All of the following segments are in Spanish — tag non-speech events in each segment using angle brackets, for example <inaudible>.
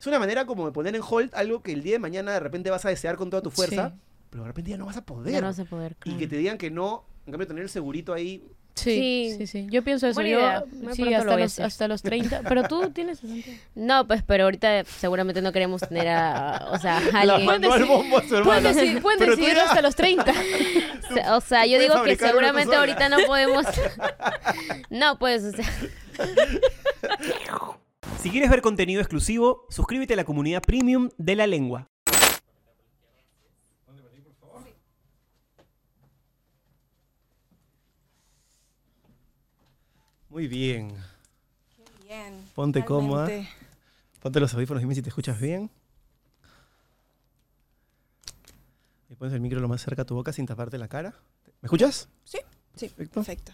Es una manera como de poner en hold algo que el día de mañana de repente vas a desear con toda tu fuerza, Sí. pero de repente ya no vas a poder. Ya no vas a poder. Y que te digan que no, en cambio tener el segurito ahí. Sí, Sí. sí, sí. Yo pienso eso. Buena Yo, sí, lo hasta los, hasta los 30. Pero tú tienes 60. No, pues, pero ahorita seguramente no queremos tener a, o sea, a alguien. mandó al bombo a su Pueden, decidir, pueden ya- hasta los 30. <laughs> O sea, yo digo que seguramente ahorita no podemos. <laughs> No, pues, o sea. <laughs> Si quieres ver contenido exclusivo, suscríbete a la comunidad premium de la lengua. Muy bien. Bien. Ponte cómoda. Ponte los audífonos y dime si te escuchas bien. Y pones el micro lo más cerca a tu boca sin taparte la cara. ¿Me escuchas? Sí, sí, Perfecto. perfecto.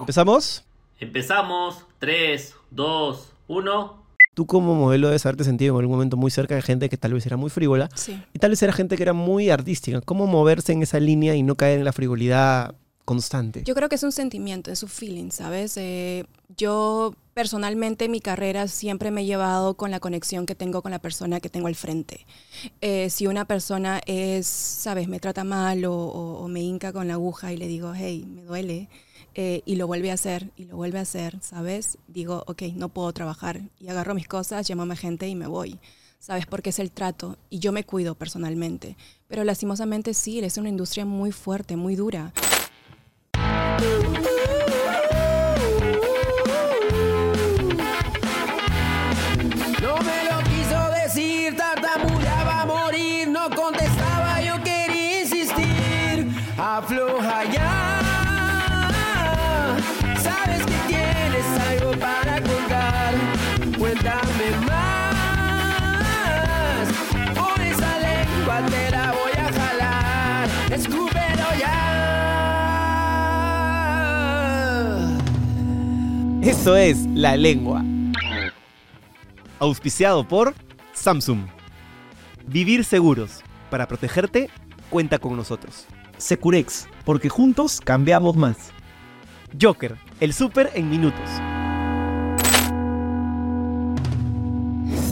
¿Empezamos? Empezamos. 3, 2, 1. Tú como modelo debes haberte sentido en algún momento muy cerca de gente que tal vez era muy frívola Sí. y tal vez era gente que era muy artística. ¿Cómo moverse en esa línea y no caer en la frivolidad constante? Yo creo que es un sentimiento, es un feeling, ¿sabes? Eh, yo personalmente mi carrera siempre me he llevado con la conexión que tengo con la persona que tengo al frente. Eh, si una persona es, ¿sabes? Me trata mal o, o- o me hinca con la aguja y le digo, hey, me duele, eh, y lo vuelve a hacer y lo vuelve a hacer, ¿sabes? Digo, ok, no puedo trabajar y agarro mis cosas, llamo a mi gente y me voy. ¿Sabes? Porque es el trato y yo me cuido personalmente. Pero lastimosamente sí, es una industria muy fuerte, muy dura. Eso es La Lengua. Auspiciado por Samsung. Vivir seguros. Para protegerte, cuenta con nosotros. Securex, porque juntos cambiamos más. Joker, el súper en minutos.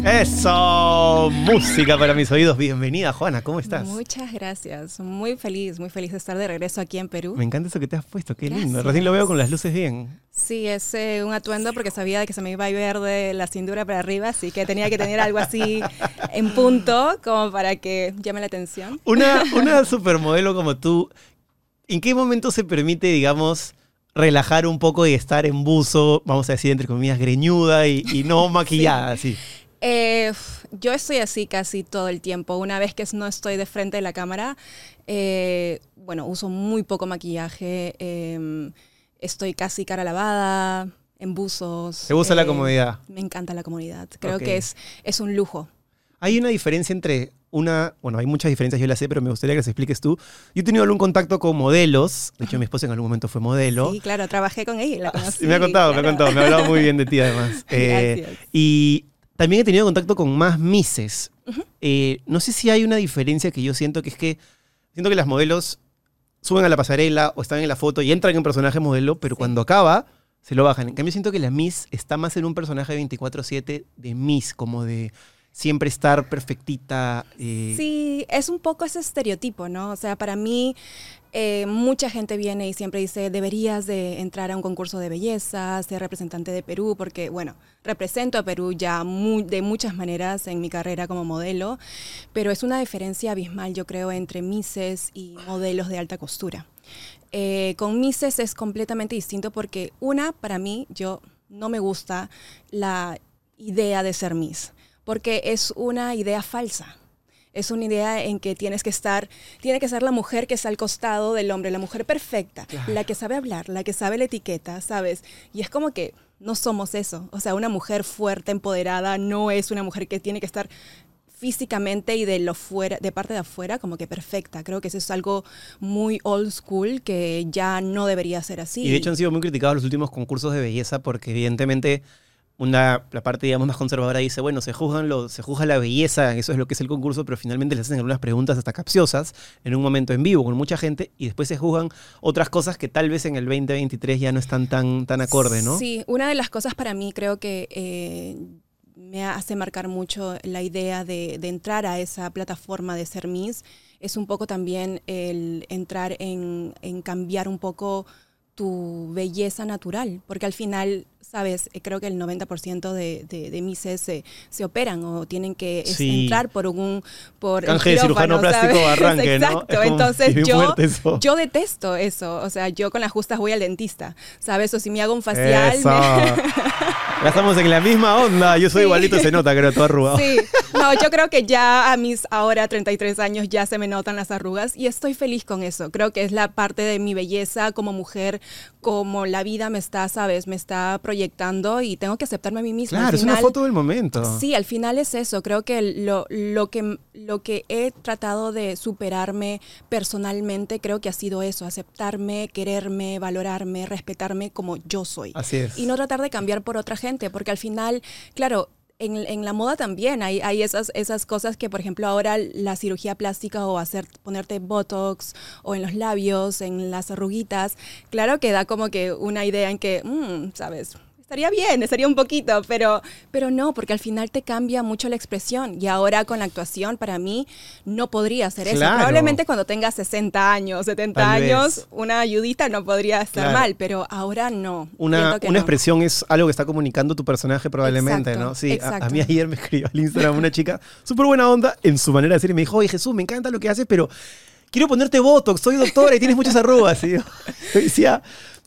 Eso, música para mis oídos. Bienvenida, Juana, ¿cómo estás? Muchas gracias. Muy feliz, muy feliz de estar de regreso aquí en Perú. Me encanta eso que te has puesto, qué lindo. Recién lo veo con las luces bien. Sí, es eh, un atuendo porque sabía que se me iba a ver de la cintura para arriba, así que tenía que tener algo así en punto como para que llame la atención. Una, <laughs> una supermodelo como tú, ¿en qué momento se permite, digamos, relajar un poco y estar en buzo, vamos a decir, entre comillas, greñuda y, y no <laughs> maquillada, así? Eh, yo estoy así casi todo el tiempo. Una vez que no estoy de frente de la cámara, eh, bueno, uso muy poco maquillaje, eh, estoy casi cara lavada, en buzos. ¿Te gusta la eh, comodidad? Me encanta la comodidad. Creo que es, es un lujo. Hay una diferencia entre una, bueno, hay muchas diferencias, yo las sé, pero me gustaría que las expliques tú. Yo he tenido algún contacto con modelos, de hecho mi esposa en algún momento fue modelo. Sí, claro, trabajé con ella, la conocí. Sí, me ha contado, me ha contado, me ha hablado muy bien de ti además. <laughs> Eh, Gracias. y también he tenido contacto con más mises. Eh, no sé si hay una diferencia que yo siento que es que siento que las modelos suben a la pasarela o están en la foto y entran en un personaje modelo, pero cuando acaba se lo bajan. En cambio siento que la Miss está más en un personaje de 24/7 de Miss, como de siempre estar perfectita. eh, Sí, es un poco ese estereotipo, ¿no? O sea, para mí eh, mucha gente viene y siempre dice, deberías de entrar a un concurso de belleza, ser representante de Perú, porque, bueno, represento a Perú ya de muchas maneras en mi carrera como modelo, pero es una diferencia abismal, yo creo, entre Misses y modelos de alta costura. Eh, con Misses es completamente distinto porque una, para mí, yo no me gusta la idea de ser Miss, porque es una idea falsa. Es una idea en que tienes que estar, tiene que ser la mujer que está al costado del hombre, la mujer perfecta, la que sabe hablar, la que sabe la etiqueta, ¿sabes? Y es como que no somos eso. O sea, una mujer fuerte, empoderada, no es una mujer que tiene que estar físicamente y de lo fuera, de parte de afuera, como que perfecta. Creo que eso es algo muy old school que ya no debería ser así. Y de hecho han sido muy criticados los últimos concursos de belleza porque evidentemente una, la parte digamos más conservadora dice, bueno, se juzgan lo, se juzga la belleza, eso es lo que es el concurso, pero finalmente les hacen algunas preguntas hasta capciosas en un momento en vivo con mucha gente y después se juzgan otras cosas que tal vez en el 2023 ya no están tan, tan acorde, ¿no? Sí, una de las cosas para mí creo que eh, me hace marcar mucho la idea de, entrar a esa plataforma de ser Miss es un poco también el entrar en, en cambiar un poco tu belleza natural, porque al final, sabes, Eh, creo que el 90% de, de, de Misses se, se operan o tienen que Sí. entrar por un por Canje de cirujano quirófano, plástico ¿sabes? arranque, ¿no? <laughs> Exacto, Es como- entonces yo, eso. yo detesto eso, o sea, yo con las justas voy al dentista, ¿sabes? O si me hago un facial, Eso. me- <laughs> Ya estamos en la misma onda. Yo soy Sí. igualito, se nota, creo, todo arrugado. Sí, no, yo creo que ya a mis ahora 33 años ya se me notan las arrugas y estoy feliz con eso. Creo que es la parte de mi belleza como mujer, como la vida me está, sabes, me está proyectando y tengo que aceptarme a mí misma. Al Claro, es una foto del momento. Sí, al final es eso. Creo que lo, lo que lo que he tratado de superarme personalmente, creo que ha sido eso, aceptarme, quererme, valorarme, respetarme como yo soy. Así es. Y no tratar de cambiar por otra gente, porque al final, claro, en, en la moda también hay, hay esas, esas cosas que, por ejemplo, ahora la cirugía plástica o hacer, ponerte botox o en los labios, en las arruguitas, claro que da como que una idea en que, mm, ¿sabes? Estaría bien, estaría un poquito, pero, pero no, porque al final te cambia mucho la expresión. Y ahora con la actuación, para mí, no podría hacer eso. Probablemente cuando tenga 60 años, 70 Tal vez. años, una ayudita no podría estar Claro. mal, pero ahora no. Una, una no. expresión es algo que está comunicando tu personaje probablemente, Exacto, ¿no? Sí, a- a, mí ayer me escribió al Instagram una chica súper buena onda en su manera de decir y me dijo, oye Jesús, me encanta lo que haces, pero quiero ponerte Botox, soy doctora y tienes muchas arrugas. Y yo, <laughs> yo decía,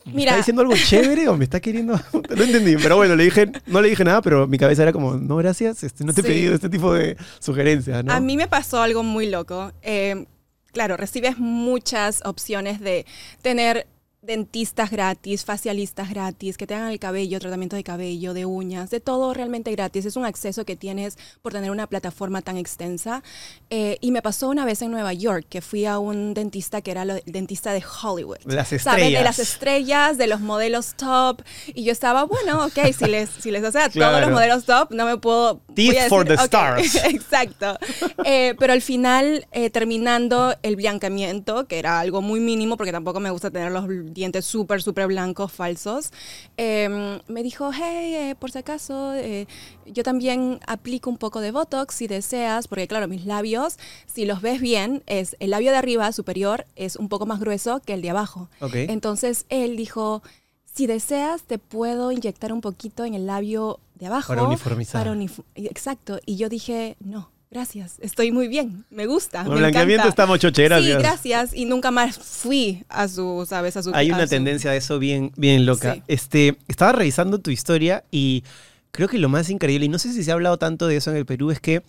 ¿me Mira. ¿está diciendo algo chévere o me está queriendo...? <laughs> No entendí, pero bueno, le dije, no le dije nada, pero mi cabeza era como, no, gracias, este, no te he pedido este tipo de sugerencias, ¿no? A mí me pasó algo muy loco. Eh, claro, recibes muchas opciones de tener dentistas gratis, facialistas gratis, que te hagan el cabello, tratamiento de cabello, de uñas, de todo realmente gratis. Es un acceso que tienes por tener una plataforma tan extensa. Eh, y me pasó una vez en Nueva York que fui a un dentista que era el dentista de Hollywood. Las ¿Sabes? De las estrellas, de los modelos top. Y yo estaba, bueno, ok, si les, si les hace a todos los modelos top, no me puedo... Teeth for the stars. <laughs> Exacto. Eh, pero al final, eh, terminando el blancamiento, que era algo muy mínimo, porque tampoco me gusta tener los dientes súper, súper blancos, falsos, eh, me dijo, hey, eh, por si acaso, eh, yo también aplico un poco de Botox si deseas, porque claro, mis labios, si los ves bien, es el labio de arriba, superior, es un poco más grueso que el de abajo. Entonces él dijo, si deseas, te puedo inyectar un poquito en el labio de abajo. Para uniformizar. para unif- Exacto. Y yo dije, no, gracias, estoy muy bien, me gusta. Con me blanqueamiento encanta". estamos choche, gracias. Sí, gracias. Y nunca más fui a su, ¿sabes? A su Hay a una su- tendencia de eso bien, bien loca. Sí. Este, estaba revisando tu historia y creo que lo más increíble, y no sé si se ha hablado tanto de eso en el Perú, es que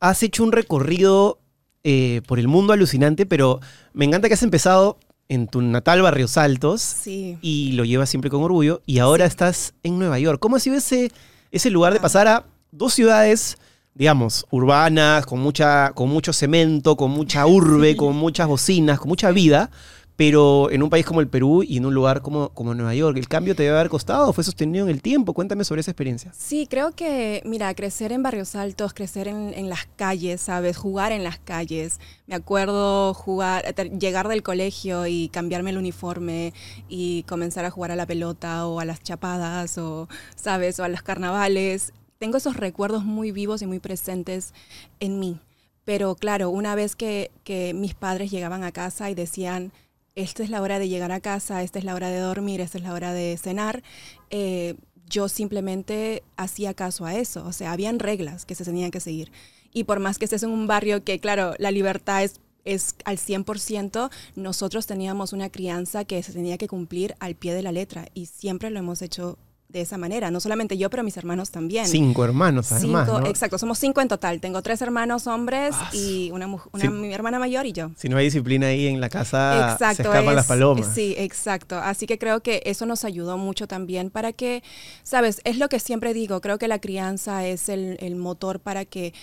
has hecho un recorrido eh, por el mundo alucinante, pero me encanta que has empezado en tu natal Barrios Altos Sí. y lo llevas siempre con orgullo y ahora estás en Nueva York. ¿Cómo ha sido ese, ese lugar de pasar a dos ciudades, digamos, urbanas, con, mucha, con mucho cemento, con mucha urbe, con muchas bocinas, con mucha vida, pero en un país como el Perú y en un lugar como, como Nueva York? ¿El cambio te debe haber costado o fue sostenido en el tiempo? Cuéntame sobre esa experiencia. Sí, creo que, mira, crecer en barrios altos, crecer en, en las calles, ¿sabes? Jugar en las calles. Me acuerdo jugar, llegar del colegio y cambiarme el uniforme y comenzar a jugar a la pelota o a las chapadas o, ¿sabes? O a los carnavales. Tengo esos recuerdos muy vivos y muy presentes en mí. Pero claro, una vez que, mis padres llegaban a casa y decían, esta es la hora de llegar a casa, esta es la hora de dormir, esta es la hora de cenar, eh, yo simplemente hacía caso a eso. O sea, habían reglas que se tenían que seguir. Y por más que estés en un barrio que, claro, la libertad es, es al 100%, nosotros teníamos una crianza que se tenía que cumplir al pie de la letra. Y siempre lo hemos hecho de esa manera. No solamente yo, pero mis hermanos también. Cinco hermanos, además. Cinco, ¿no? exacto, somos cinco en total. Tengo tres hermanos hombres Ah, y una, mi hermana mayor y yo. Si no hay disciplina ahí en la casa, se Exacto, escapan es- las palomas. Sí, exacto. Así que creo que eso nos ayudó mucho también para que, sabes, es lo que siempre digo, creo que la crianza es el, el motor para que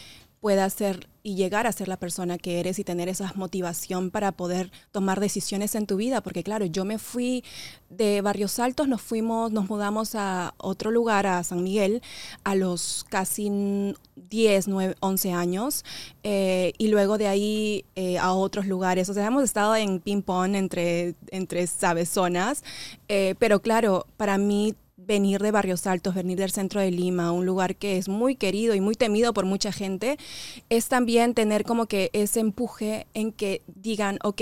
puedas ser y llegar a ser la persona que eres y tener esa motivación para poder tomar decisiones en tu vida. Porque claro, yo me fui de Barrios Altos, nos fuimos, nos mudamos a otro lugar, a San Miguel, a los casi 10, 9, 11 años. eh, y luego de ahí eh, a otros lugares. O sea, hemos estado en ping-pong entre, entre, ¿sabes?, zonas. eh, pero claro, para mí venir de Barrios Altos, venir del centro de Lima, un lugar que es muy querido y muy temido por mucha gente, es también tener como que ese empuje en que digan, ok,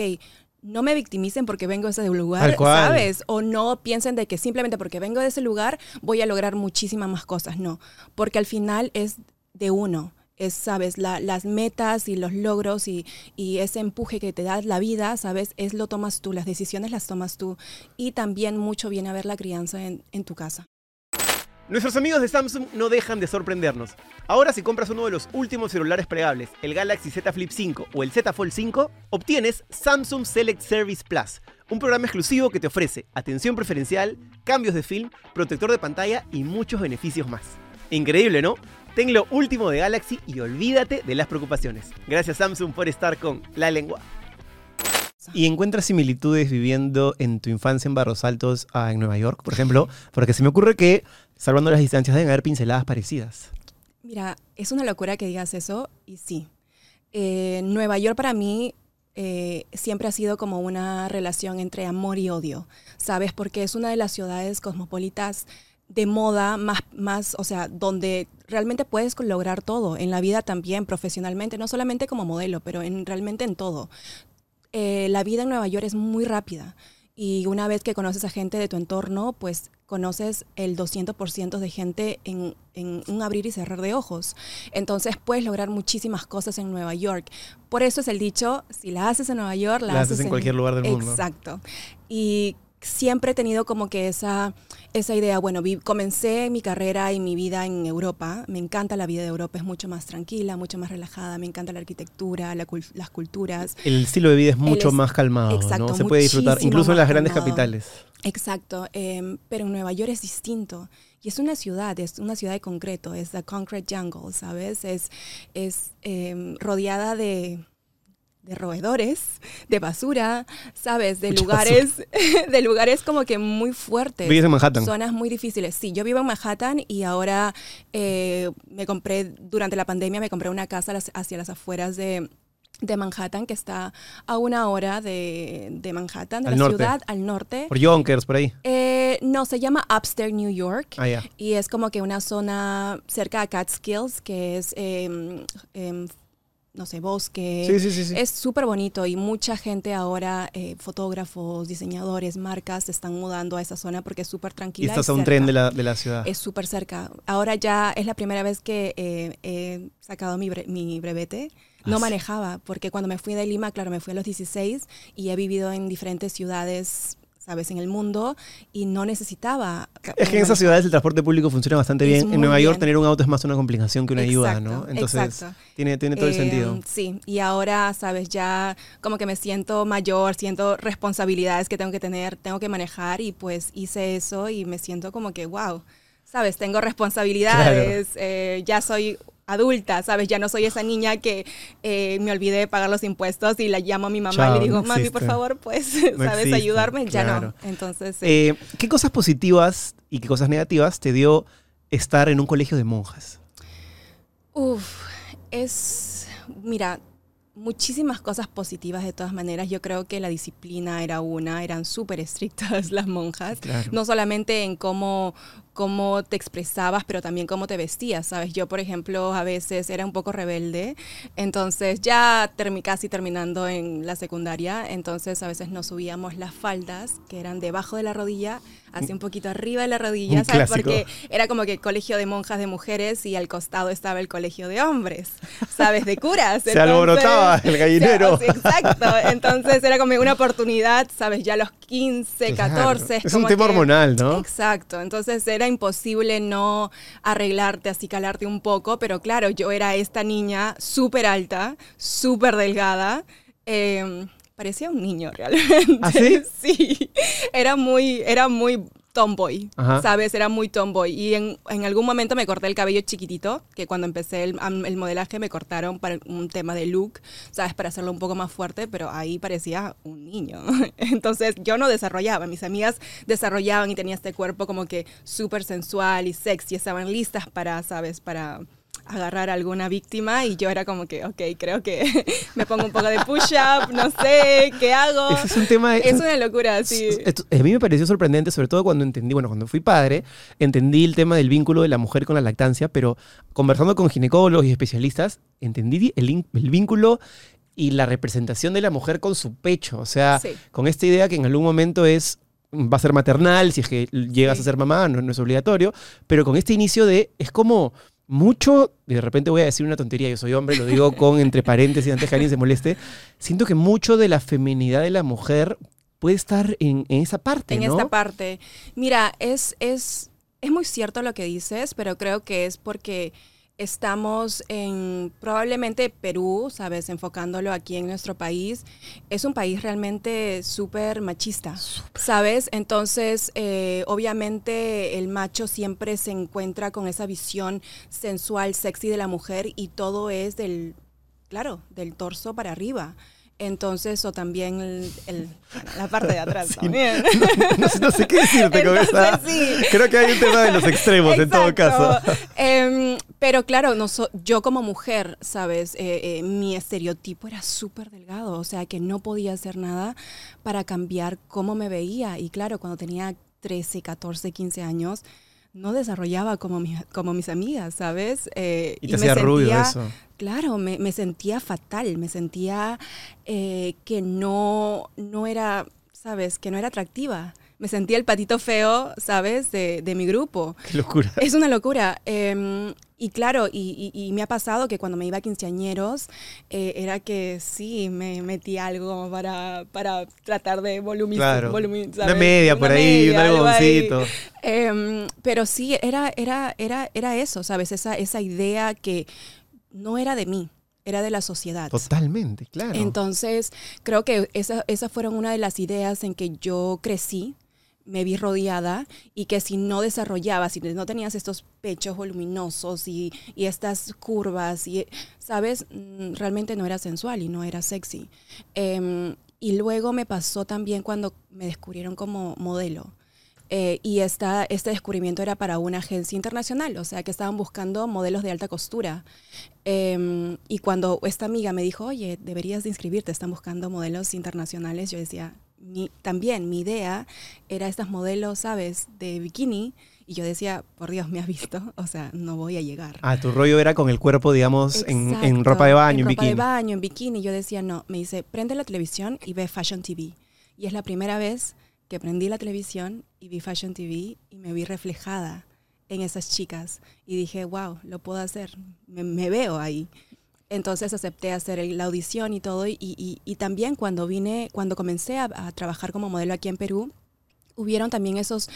no me victimicen porque vengo de ese lugar. ¿sabes? O no piensen de que simplemente porque vengo de ese lugar voy a lograr muchísimas más cosas, no, porque al final es de uno. Es, sabes, La- las metas y los logros y, y ese empuje que te da la vida, sabes, es lo tomas tú, las decisiones las tomas tú. Y también mucho viene a ver la crianza en, en tu casa. Nuestros amigos de Samsung no dejan de sorprendernos. Ahora si compras uno de los últimos celulares plegables, el Galaxy Z Flip 5 o el Z Fold 5, obtienes Samsung Select Service Plus, un programa exclusivo que te ofrece atención preferencial, cambios de film, protector de pantalla y muchos beneficios más. Increíble, ¿no? Ten lo último de Galaxy y olvídate de las preocupaciones. Gracias Samsung por estar con la lengua. ¿Y encuentras similitudes viviendo en tu infancia en Barros Altos a en Nueva York, por ejemplo? Porque se me ocurre que, salvando las distancias, deben haber pinceladas parecidas. Mira, es una locura que digas eso y sí. Eh, Nueva York para mí eh, siempre ha sido como una relación entre amor y odio, ¿sabes? Porque es una de las ciudades cosmopolitas de moda más, más, o sea, donde realmente puedes lograr todo, en la vida también, profesionalmente, no solamente como modelo, pero en, realmente en todo. Eh, la vida en Nueva York es muy rápida y una vez que conoces a gente de tu entorno, pues conoces el 200% de gente en, en un abrir y cerrar de ojos. Entonces puedes lograr muchísimas cosas en Nueva York. Por eso es el dicho, si la haces en Nueva York, la, La haces en cualquier lugar del mundo. Exacto. Y siempre he tenido como que esa, esa idea, bueno, vi- comencé mi carrera y mi vida en Europa, me encanta la vida de Europa, es mucho más tranquila, mucho más relajada, me encanta la arquitectura, la las culturas. El estilo de vida es mucho es- más calmado, exacto, ¿no? Se puede disfrutar, incluso en las grandes calmado. capitales. Exacto, em, pero en Nueva York es distinto. Y es una ciudad, es una ciudad de concreto, es the concrete jungle, ¿sabes? Es, es em, rodeada de, de roedores, de basura, ¿sabes? De Mucha lugares, <laughs> de lugares como que muy fuertes. Vives en Manhattan. Zonas muy difíciles. Sí, yo vivo en Manhattan y ahora eh, me compré, durante la pandemia me compré una casa hacia las afueras de, de Manhattan, que está a una hora de, de Manhattan, de Al la norte. ciudad, al norte. Por Yonkers, por ahí. Eh, no, se llama Upstate New York. Ah, ya. Y es como que una zona cerca a Catskills, que es, em, no sé, bosque. Sí, sí, sí. Es súper bonito y mucha gente ahora, eh, fotógrafos, diseñadores, marcas, se están mudando a esa zona porque es súper Y tranquila. estás y a un tren de la, de la ciudad. Es súper cerca. Ahora ya es la primera vez que eh, he sacado mi, bre- mi brevete. No Ah, manejaba, porque cuando me fui de Lima, claro, me fui a los 16 y he vivido en diferentes ciudades, sabes, en el mundo y no necesitaba. ca- Es que en eh, esas ciudades el transporte público funciona bastante Es bien. En Nueva York bien. tener un auto es más una complicación que una ayuda, ¿no? Exacto, Entonces exacto. tiene, tiene todo el Eh, sentido. Sí, y ahora, sabes, ya como que me siento mayor, siento responsabilidades que tengo que tener, tengo que manejar y pues hice eso y me siento como que, wow, sabes, tengo responsabilidades, eh, ya soy adulta, sabes, ya no soy esa niña que eh, me olvidé de pagar los impuestos y la llamo a mi mamá Chao, y le digo, no mami, por favor, pues, No <laughs> sabes, existe, ayudarme, ya claro. no. Entonces. Eh, ¿Qué cosas positivas y qué cosas negativas te dio estar en un colegio de monjas? Uf, es, mira, muchísimas cosas positivas de todas maneras. Yo creo que la disciplina era una, eran súper estrictas <laughs> las monjas. Claro. No solamente en cómo, cómo te expresabas, pero también cómo te vestías, ¿sabes? Yo, por ejemplo, a veces era un poco rebelde, entonces ya termi- casi terminando en la secundaria, entonces a veces nos subíamos las faldas que eran debajo de la rodilla, hacia un poquito arriba de la rodilla, Un ¿sabes? clásico. Porque era como que colegio de monjas de mujeres y al costado estaba el colegio de hombres, ¿sabes? De curas. <laughs> Se alborotaba el gallinero. <laughs> o sea, exacto. Entonces era como una oportunidad, ¿sabes? Ya a los 15, Claro. 14. Es un tema que- hormonal, ¿no? Exacto. Entonces era imposible no arreglarte, así calarte un poco, pero claro, yo era esta niña súper alta, súper delgada. eh, parecía un niño realmente. ¿Ah, sí? <laughs> Sí. Era muy, era muy tomboy, Ajá. ¿sabes? Era muy tomboy. Y en, en algún momento me corté el cabello chiquitito, que cuando empecé el, el modelaje me cortaron para un tema de look, ¿sabes? Para hacerlo un poco más fuerte, pero ahí parecía un niño. <laughs> Entonces yo no desarrollaba, mis amigas desarrollaban y tenía este cuerpo como que súper sensual y sexy, estaban listas para, ¿sabes? Para agarrar a alguna víctima y yo era como que, ok, creo que <laughs> me pongo un poco de push-up, no sé, ¿qué hago? Ese es un tema... Es una locura, sí. A mí me pareció sorprendente, sobre todo cuando entendí, bueno, cuando fui padre, entendí el tema del vínculo de la mujer con la lactancia, pero conversando con ginecólogos y especialistas, entendí el, vínculo y la representación de la mujer con su pecho. O sea, Sí. con esta idea que en algún momento es va a ser maternal, si es que llegas Sí. a ser mamá, no, no es obligatorio, pero con este inicio de, es como mucho, de repente voy a decir una tontería, yo soy hombre, lo digo con entre paréntesis antes que alguien se moleste, siento que mucho de la feminidad de la mujer puede estar en, en esa parte, en ¿no? esta parte. Mira, es, es, es muy cierto lo que dices, pero creo que es porque estamos en probablemente Perú, sabes, enfocándolo aquí en nuestro país, es un país realmente súper machista, sabes. Entonces, eh, obviamente el macho siempre se encuentra con esa visión sensual, sexy de la mujer y todo es del, claro, del torso para arriba. Entonces, o también el- la parte de atrás <laughs> Sí, también. <laughs> no, sé- no sé qué decirte con esa. sí. Creo que hay un tema de los extremos en todo caso. Em, pero claro, no so- yo como mujer, ¿sabes? Eh, eh, mi estereotipo era súper delgado, o sea que no podía hacer nada para cambiar cómo me veía. Y claro, cuando tenía 13, 14, 15 años, no desarrollaba como, mi- como mis amigas, ¿sabes? Eh, Y te hacía ruido eso. Claro, me, me sentía fatal, me sentía eh, que no, no era, ¿sabes? Que no era atractiva. Me sentía el patito feo, ¿sabes? De, de mi grupo. Qué locura. Es una locura. eh, y claro, y, y- y me ha pasado que cuando me iba a quinceañeros, eh, era que sí, me metí algo para, para tratar de volumizar. Claro. Una media por ahí, un algodoncito. Em, pero sí, era, era, era, era eso, ¿sabes? Esa, esa idea que no era de mí, era de la sociedad. Totalmente, claro. Entonces, creo que esa- esas fueron una de las ideas en que yo crecí, me vi rodeada y que si no desarrollaba, si no tenías estos pechos voluminosos y, y estas curvas, y, ¿sabes? Mm, Realmente no era sensual y no era sexy. Em, y luego me pasó también cuando me descubrieron como modelo. Eh, y esta, este descubrimiento era para una agencia internacional, o sea que estaban buscando modelos de alta costura. Em, y cuando esta amiga me dijo, oye, deberías de inscribirte, están buscando modelos internacionales, yo decía, mi- también mi idea era estas modelos, ¿sabes?, de bikini. Y yo decía, por Dios, ¿me has visto? O sea, no voy a llegar. Ah, tu rollo era con el cuerpo, digamos, en, en Exacto, ropa de baño, en, ropa bikini. de baño, en bikini. Yo decía, no, me dice, prende la televisión y ve Fashion TV. Y es la primera vez que prendí la televisión y vi Fashion TV y me vi reflejada en esas chicas. Y dije, wow, lo puedo hacer, me, me veo ahí. Entonces acepté hacer la audición y todo. Y, también cuando vine, cuando comencé a, trabajar como modelo aquí en Perú, hubieron también esos,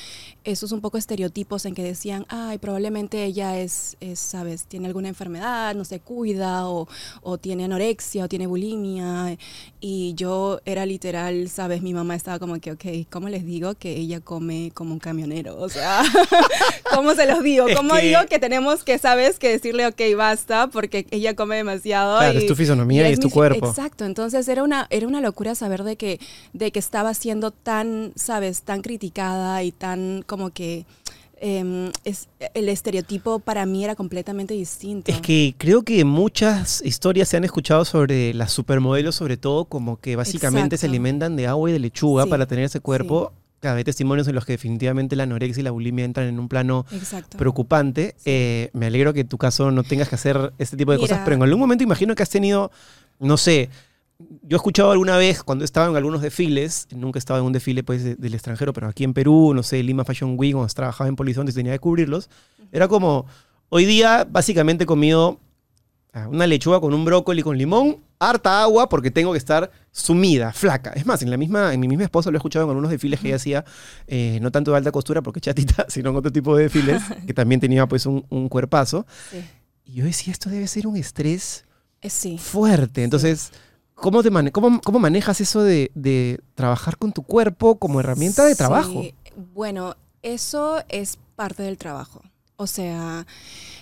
esos un poco estereotipos en que decían, ay, probablemente ella es, es, sabes, tiene alguna enfermedad, no se cuida, o tiene anorexia, o tiene bulimia. Y yo era literal, sabes, mi mamá estaba como que, ok, ¿cómo les digo que ella come como un camionero? O sea, <laughs> ¿cómo se los digo? Es ¿Cómo que- digo que tenemos que, sabes, que decirle, ok, basta, porque ella come demasiado? Claro, es tu fisonomía y es tu cuerpo. Exacto, entonces era una, era una locura saber de que, de que estaba siendo tan, sabes, tan criticada y tan como que em, es, el estereotipo para mí era completamente distinto. Es que creo que muchas historias se han escuchado sobre las supermodelos, sobre todo como que básicamente se alimentan de agua y de lechuga Sí, para tener ese cuerpo. Claro, hay testimonios en los que definitivamente la anorexia y la bulimia entran en un plano Exacto. preocupante. Eh, me alegro que en tu caso no tengas que hacer este tipo de cosas, pero en algún momento imagino que has tenido, no sé, yo he escuchado alguna vez cuando estaba en algunos desfiles, nunca estaba en un desfile pues de- del extranjero, pero aquí en Perú, no sé, Lima Fashion Week, cuando trabajaba en Polizón y tenía que cubrirlos, era como, hoy día básicamente he comido ah, una lechuga con un brócoli con limón, harta agua porque tengo que estar sumida, flaca. Es más, en la misma, en mi misma esposa lo he escuchado en algunos desfiles que ella hacía, eh, no tanto de alta costura porque chatita, <laughs> sino en otro tipo de desfiles, <laughs> que también tenía pues un, un cuerpazo. Sí. Y yo decía, esto debe ser un estrés Eh, sí. fuerte. Entonces, ¿cómo, te mane- cómo, cómo manejas eso de, de trabajar con tu cuerpo como herramienta de trabajo? Bueno, eso es parte del trabajo. O sea,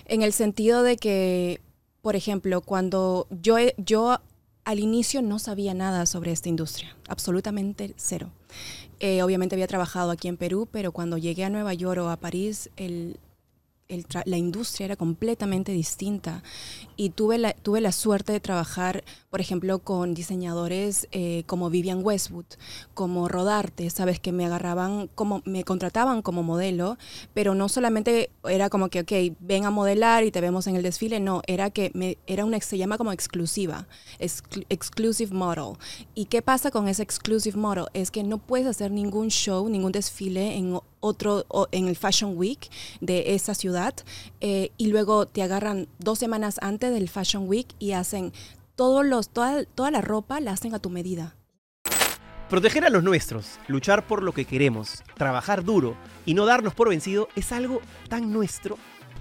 en el sentido de que, por ejemplo, cuando yo, yo al inicio no sabía nada sobre esta industria, absolutamente cero. Eh, obviamente había trabajado aquí en Perú, pero cuando llegué a Nueva York o a París, el, el la industria era completamente distinta. Y tuve la, tuve la suerte de trabajar, por ejemplo, con diseñadores eh, como Vivian Westwood, como Rodarte, sabes, que me agarraban, como me contrataban como modelo, pero no solamente era como que, ok, ven a modelar y te vemos en el desfile, no, era que me, era una, se llama como exclusiva, exclu- exclusive model. ¿Y qué pasa con ese exclusive model? Es que no puedes hacer ningún show, ningún desfile en otro, en el Fashion Week de esa ciudad eh, y luego te agarran dos semanas antes del Fashion Week y hacen todos los, toda, toda la ropa la hacen a tu medida. Proteger a los nuestros, luchar por lo que queremos, trabajar duro y no darnos por vencido es algo tan nuestro.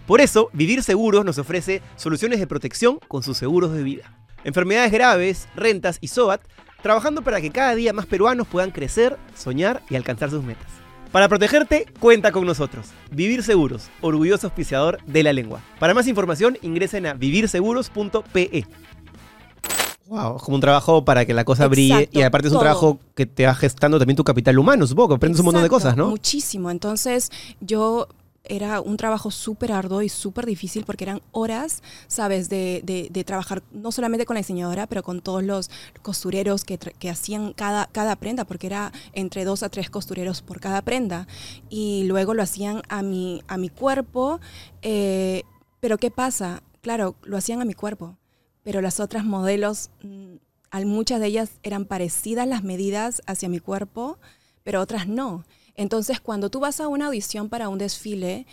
Por eso, Vivir Seguros nos ofrece soluciones de protección con sus seguros de vida. Enfermedades graves, rentas y SOAT, trabajando para que cada día más peruanos puedan crecer, soñar y alcanzar sus metas. Para protegerte, cuenta con nosotros. Vivir Seguros, orgulloso auspiciador de la lengua. Para más información, ingresen a vivirseguros.pe. Wow, es como un trabajo para que la cosa brille Exacto, y aparte es un todo. trabajo que te va gestando también tu capital humano, supongo, aprendes un montón de cosas, ¿no? Muchísimo. Entonces, yo era un trabajo súper arduo y súper difícil porque eran horas, ¿sabes?, de, de- de trabajar no solamente con la diseñadora, pero con todos los costureros que, que hacían cada, cada prenda, porque era entre dos a tres costureros por cada prenda. Y luego lo hacían a mi, a mi cuerpo. eh, pero ¿qué pasa? Claro, lo hacían a mi cuerpo, pero las otras modelos, mm, muchas de ellas eran parecidas las medidas hacia mi cuerpo, pero otras no. Entonces, cuando tú vas a una audición para un desfile,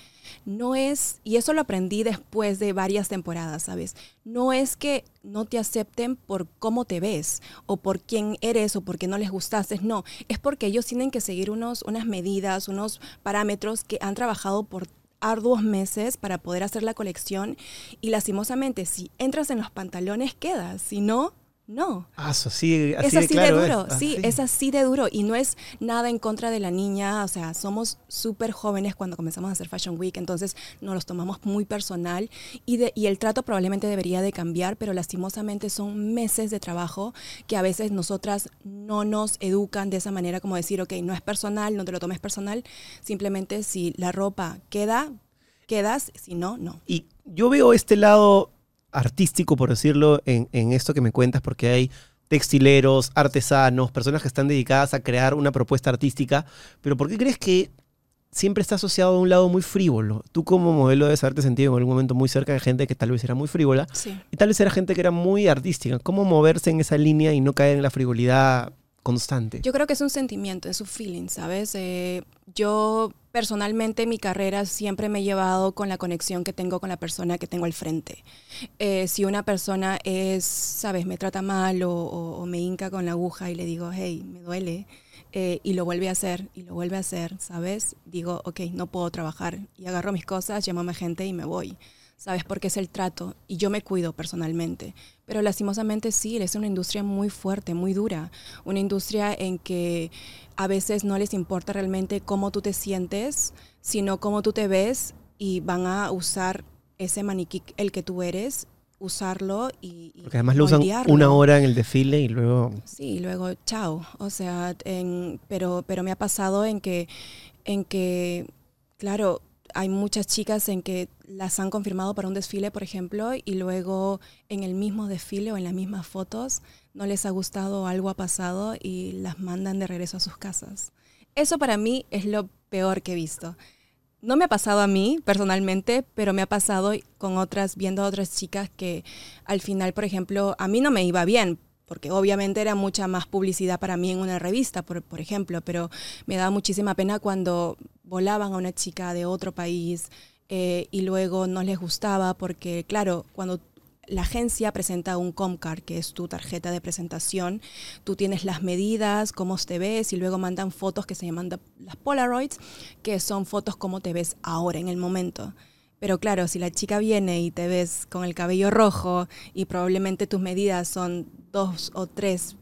no es, y eso lo aprendí después de varias temporadas, ¿sabes? No es que no te acepten por cómo te ves o por quién eres o porque no les gustaste, no, es porque ellos tienen que seguir unos, unas medidas, unos parámetros que han trabajado por arduos meses para poder hacer la colección y lastimosamente si entras en los pantalones quedas, si no, no. Ah, eso sí, así Es de así claro de duro, es. Ah, sí, es así de duro y no es nada en contra de la niña, o sea, somos súper jóvenes cuando comenzamos a hacer Fashion Week, entonces nos los tomamos muy personal y, de, y el trato probablemente debería de cambiar, pero lastimosamente son meses de trabajo que a veces nosotras no nos educan de esa manera como decir, ok, no es personal, no te lo tomes personal, simplemente si la ropa queda, quedas, si no, no. Y yo veo este lado artístico, por decirlo, en, en esto que me cuentas, porque hay textileros, artesanos, personas que están dedicadas a crear una propuesta artística, pero ¿por qué crees que siempre está asociado a un lado muy frívolo? Tú como modelo debes haberte sentido en algún momento muy cerca de gente que tal vez era muy frívola Sí. y tal vez era gente que era muy artística. ¿Cómo moverse en esa línea y no caer en la frivolidad constante? Yo creo que es un sentimiento, es un feeling, ¿sabes? Eh, yo personalmente mi carrera siempre me he llevado con la conexión que tengo con la persona que tengo al frente. Eh, si una persona es, ¿sabes? Me trata mal o, me hinca con la aguja y le digo, hey, me duele, eh, y lo vuelve a hacer y lo vuelve a hacer, ¿sabes? Digo, ok, no puedo trabajar y agarro mis cosas, llamo a mi gente y me voy. ¿Sabes? Porque es el trato y yo me cuido personalmente. Pero lastimosamente sí, es una industria muy fuerte, muy dura. Una industria en que a veces no les importa realmente cómo tú te sientes, sino cómo tú te ves y van a usar ese maniquí, el que tú eres, usarlo y... y Porque además lo usan una hora en el desfile y luego... Sí, luego chao. O sea, en, pero, pero me ha pasado en que, en que, claro, hay muchas chicas en que las han confirmado para un desfile, por ejemplo, y luego en el mismo desfile o en las mismas fotos no les ha gustado algo ha pasado y las mandan de regreso a sus casas. Eso para mí es lo peor que he visto. No me ha pasado a mí personalmente, pero me ha pasado con otras, viendo a otras chicas que al final, por ejemplo, a mí no me iba bien, porque obviamente era mucha más publicidad para mí en una revista, por, ejemplo, pero me daba muchísima pena cuando volaban a una chica de otro país eh, y luego no les gustaba, porque claro, cuando la agencia presenta un Comcard, que es tu tarjeta de presentación. Tú tienes las medidas, cómo te ves, y luego mandan fotos que se llaman las Polaroids, que son fotos cómo te ves ahora, en el momento. Pero claro, si la chica viene y te ves con el cabello rojo y probablemente tus medidas son dos o tres,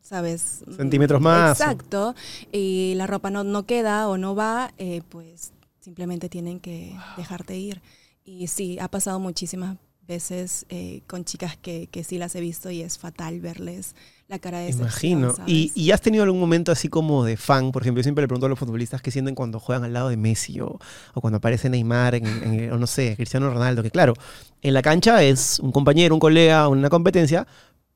¿sabes? Centímetros más. Exacto. Y la ropa no, no queda o no va, eh, pues simplemente tienen que dejarte ir. Y sí, ha pasado muchísimas veces eh, con chicas que, que sí las he visto y es fatal verles la cara de Imagino. ¿Y, ¿Y has tenido algún momento así como de fan? Por ejemplo, yo siempre le pregunto a los futbolistas qué sienten cuando juegan al lado de Messi o, o cuando aparece Neymar en, en- o no sé, Cristiano Ronaldo, que claro, en la cancha es un compañero, un colega, una competencia,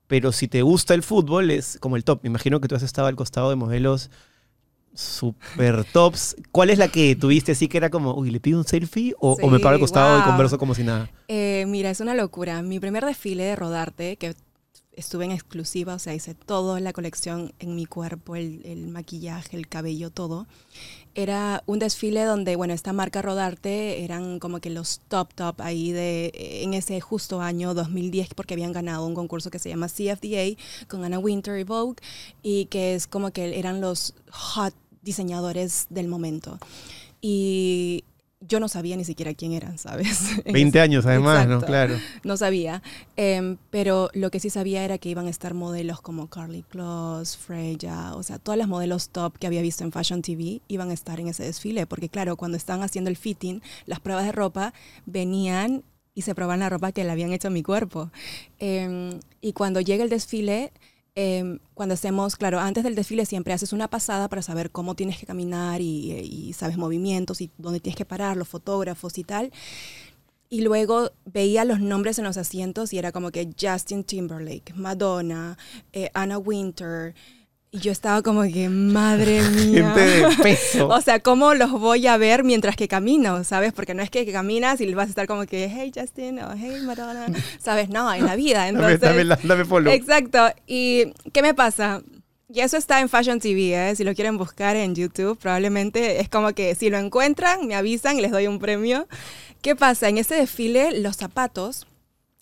pero si te gusta el fútbol es como el top. Me imagino que tú has estado al costado de modelos super tops. ¿Cuál es la que tuviste así que era como, uy, le pido un selfie o, o me Sí, paro al costado y wow. converso como si nada? Eh, mira, es una locura. Mi primer desfile de rodarte, que estuve en exclusiva, o sea, hice todo la colección en mi cuerpo, el, el maquillaje, el cabello, todo. Era un desfile donde, bueno, esta marca Rodarte eran como que los top top ahí de en ese justo año 2010 porque habían ganado un concurso que se llama CFDA con Anna Winter y Vogue y que es como que eran los hot diseñadores del momento. Y yo no sabía ni siquiera quién eran, ¿sabes? <laughs> En 20 ese- años además, ¿no? Claro. No sabía. Em, pero lo que sí sabía era que iban a estar modelos como Carly Kloss, Freya, o sea, todas las modelos top que había visto en Fashion TV iban a estar en ese desfile. Porque claro, cuando estaban haciendo el fitting, las pruebas de ropa venían y se probaban la ropa que le habían hecho a mi cuerpo. Em, y cuando llega el desfile, em, cuando hacemos, claro, antes del desfile siempre haces una pasada para saber cómo tienes que caminar y, sabes movimientos y dónde tienes que parar, los fotógrafos y tal. Y luego veía los nombres en los asientos y era como que Justin Timberlake, Madonna, eh, Anna Winter. Y yo estaba como que, madre <laughs> mía. Gente de peso. <laughs> O sea, ¿cómo los voy a ver mientras que camino? ¿Sabes? Porque no es que caminas y vas a estar como que, hey Justin o hey Madonna. <laughs> ¿Sabes? No, en la vida. Dame, Entonces, dame, dame follow. Exacto. ¿Y qué me pasa? Y eso está en Fashion TV, ¿eh? si lo quieren buscar en YouTube, probablemente es como que si lo encuentran, me avisan y les doy un premio. ¿Qué pasa? En ese desfile los zapatos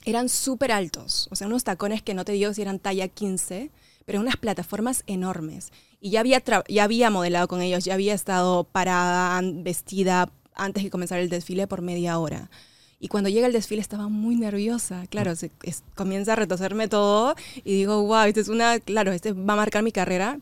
eran súper altos, o sea, unos tacones que no te digo si eran talla 15, pero unas plataformas enormes. Y ya había, ya había modelado con ellos, ya había estado parada, vestida antes de comenzar el desfile por media hora. Y cuando llega el desfile estaba muy nerviosa, claro, es- comienza a retocerme todo y digo, wow, esto es una, claro, este va a marcar mi carrera.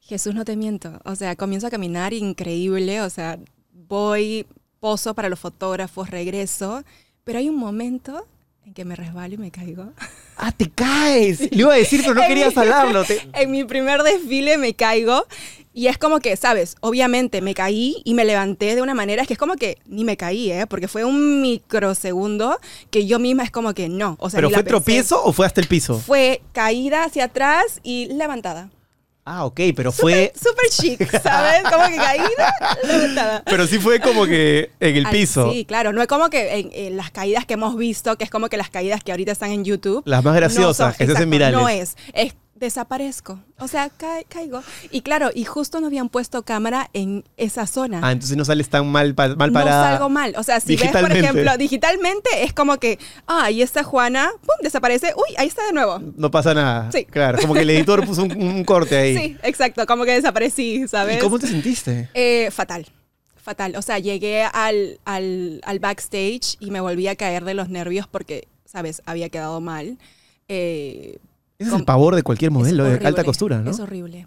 Jesús, no te miento, o sea, comienzo a caminar increíble, o sea, voy, poso para los fotógrafos, regreso, pero hay un momento en que me resbalo y me caigo. <laughs> Ah, te caes. Le iba a decir, pero no mi- hablarlo. Te- <laughs> En mi primer desfile me caigo y es como que, ¿sabes? Obviamente me caí y me levanté de una manera, es que es como que ni me caí, ¿eh? Porque fue un microsegundo que yo misma es como que no. O sea, ¿Pero la fue tropiezo o fue hasta el piso? Fue caída hacia atrás y levantada. Ah, ok, pero fue... Súper chic, ¿sabes? <laughs> Como que caída. Pero sí fue como que en el piso. Sí, claro. No es como que en, en las caídas que hemos visto, que es como que las caídas que ahorita están en YouTube. Las más graciosas, no son- que se hacen exacto, virales. No es. Es desaparezco. O sea, ca- caigo. Y claro, y justo no habían puesto cámara en esa zona. Ah, entonces no sales tan mal, pa- mal no parada. salgo mal. O sea, si ves, por ejemplo, digitalmente es como que, ah, ahí está Juana, pum, desaparece, uy, ahí está de nuevo. No pasa nada. Sí. Claro, como que el editor puso un, un corte ahí. <laughs> Sí, exacto, como que desaparecí, ¿sabes? ¿Y cómo te sentiste? Eh, fatal. Fatal. O sea, llegué al, al, al backstage y me volví a caer de los nervios porque, ¿sabes? Había quedado mal. Eh, Ese es el pavor de cualquier modelo de alta costura, ¿no? Es horrible.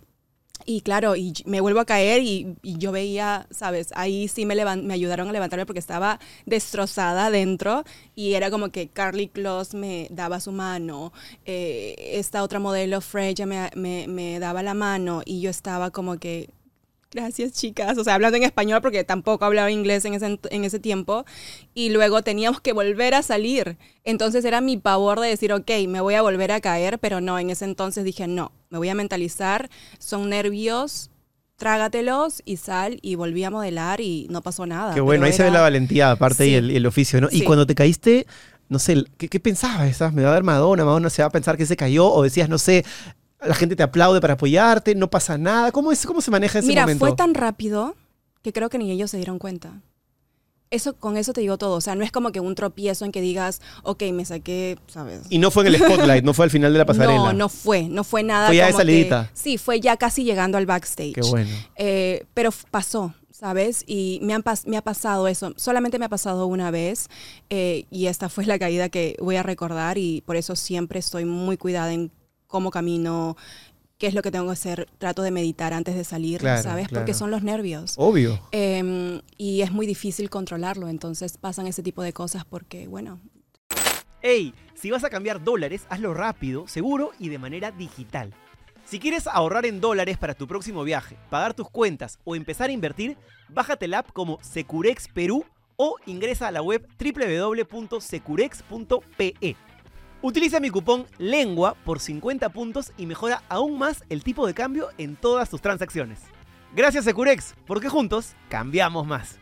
Y claro, y me vuelvo a caer y, y yo veía, ¿sabes? Ahí sí me, levan- me ayudaron a levantarme porque estaba destrozada adentro y era como que Carly Kloss me daba su mano, eh, esta otra modelo, Freya, me, me, me daba la mano y yo estaba como que, gracias chicas, o sea, hablando en español porque tampoco hablaba inglés en ese, en ese tiempo y luego teníamos que volver a salir. Entonces era mi pavor de decir, ok, me voy a volver a caer, pero no, en ese entonces dije, no, me voy a mentalizar, son nervios, trágatelos y sal y volví a modelar y no pasó nada. Qué bueno, ahí se ve la valentía aparte y el, el oficio, ¿no? Y Sí. cuando te caíste, no sé, ¿qué, qué pensabas? ¿Estabas, ¿Me va a ver Madonna? ¿Madonna se va a pensar que se cayó? ¿O decías, no sé, la gente te aplaude para apoyarte, no pasa nada? ¿Cómo, es, cómo se maneja ese Mira, momento? fue tan rápido que creo que ni ellos se dieron cuenta. Eso, con eso te digo todo. O sea, no es como que un tropiezo en que digas, ok, me saqué, ¿sabes? Y no fue en el spotlight, no fue al final de la <laughs> pasarela. No, no fue, no fue nada. Fue ya de como que- salidita. sí, fue ya casi llegando al backstage. Qué bueno. Eh, pero pasó, ¿sabes? Y me, han me ha pasado eso. Solamente me ha pasado una vez eh, y esta fue la caída que voy a recordar y por eso siempre estoy muy cuidada en cómo camino, qué es lo que tengo que hacer. Trato de meditar antes de salir, Claro, ¿sabes? claro. Porque son los nervios. Obvio. Em, y es muy difícil controlarlo, entonces pasan ese tipo de cosas porque, bueno, ¡Ey! Si vas a cambiar dólares, hazlo rápido, seguro y de manera digital. Si quieres ahorrar en dólares para tu próximo viaje, pagar tus cuentas o empezar a invertir, bájate la app como Securex Perú o ingresa a la web www.securex.pe. Utiliza mi cupón LENGUA por 50 puntos y mejora aún más el tipo de cambio en todas tus transacciones. Gracias Securex, porque juntos cambiamos más.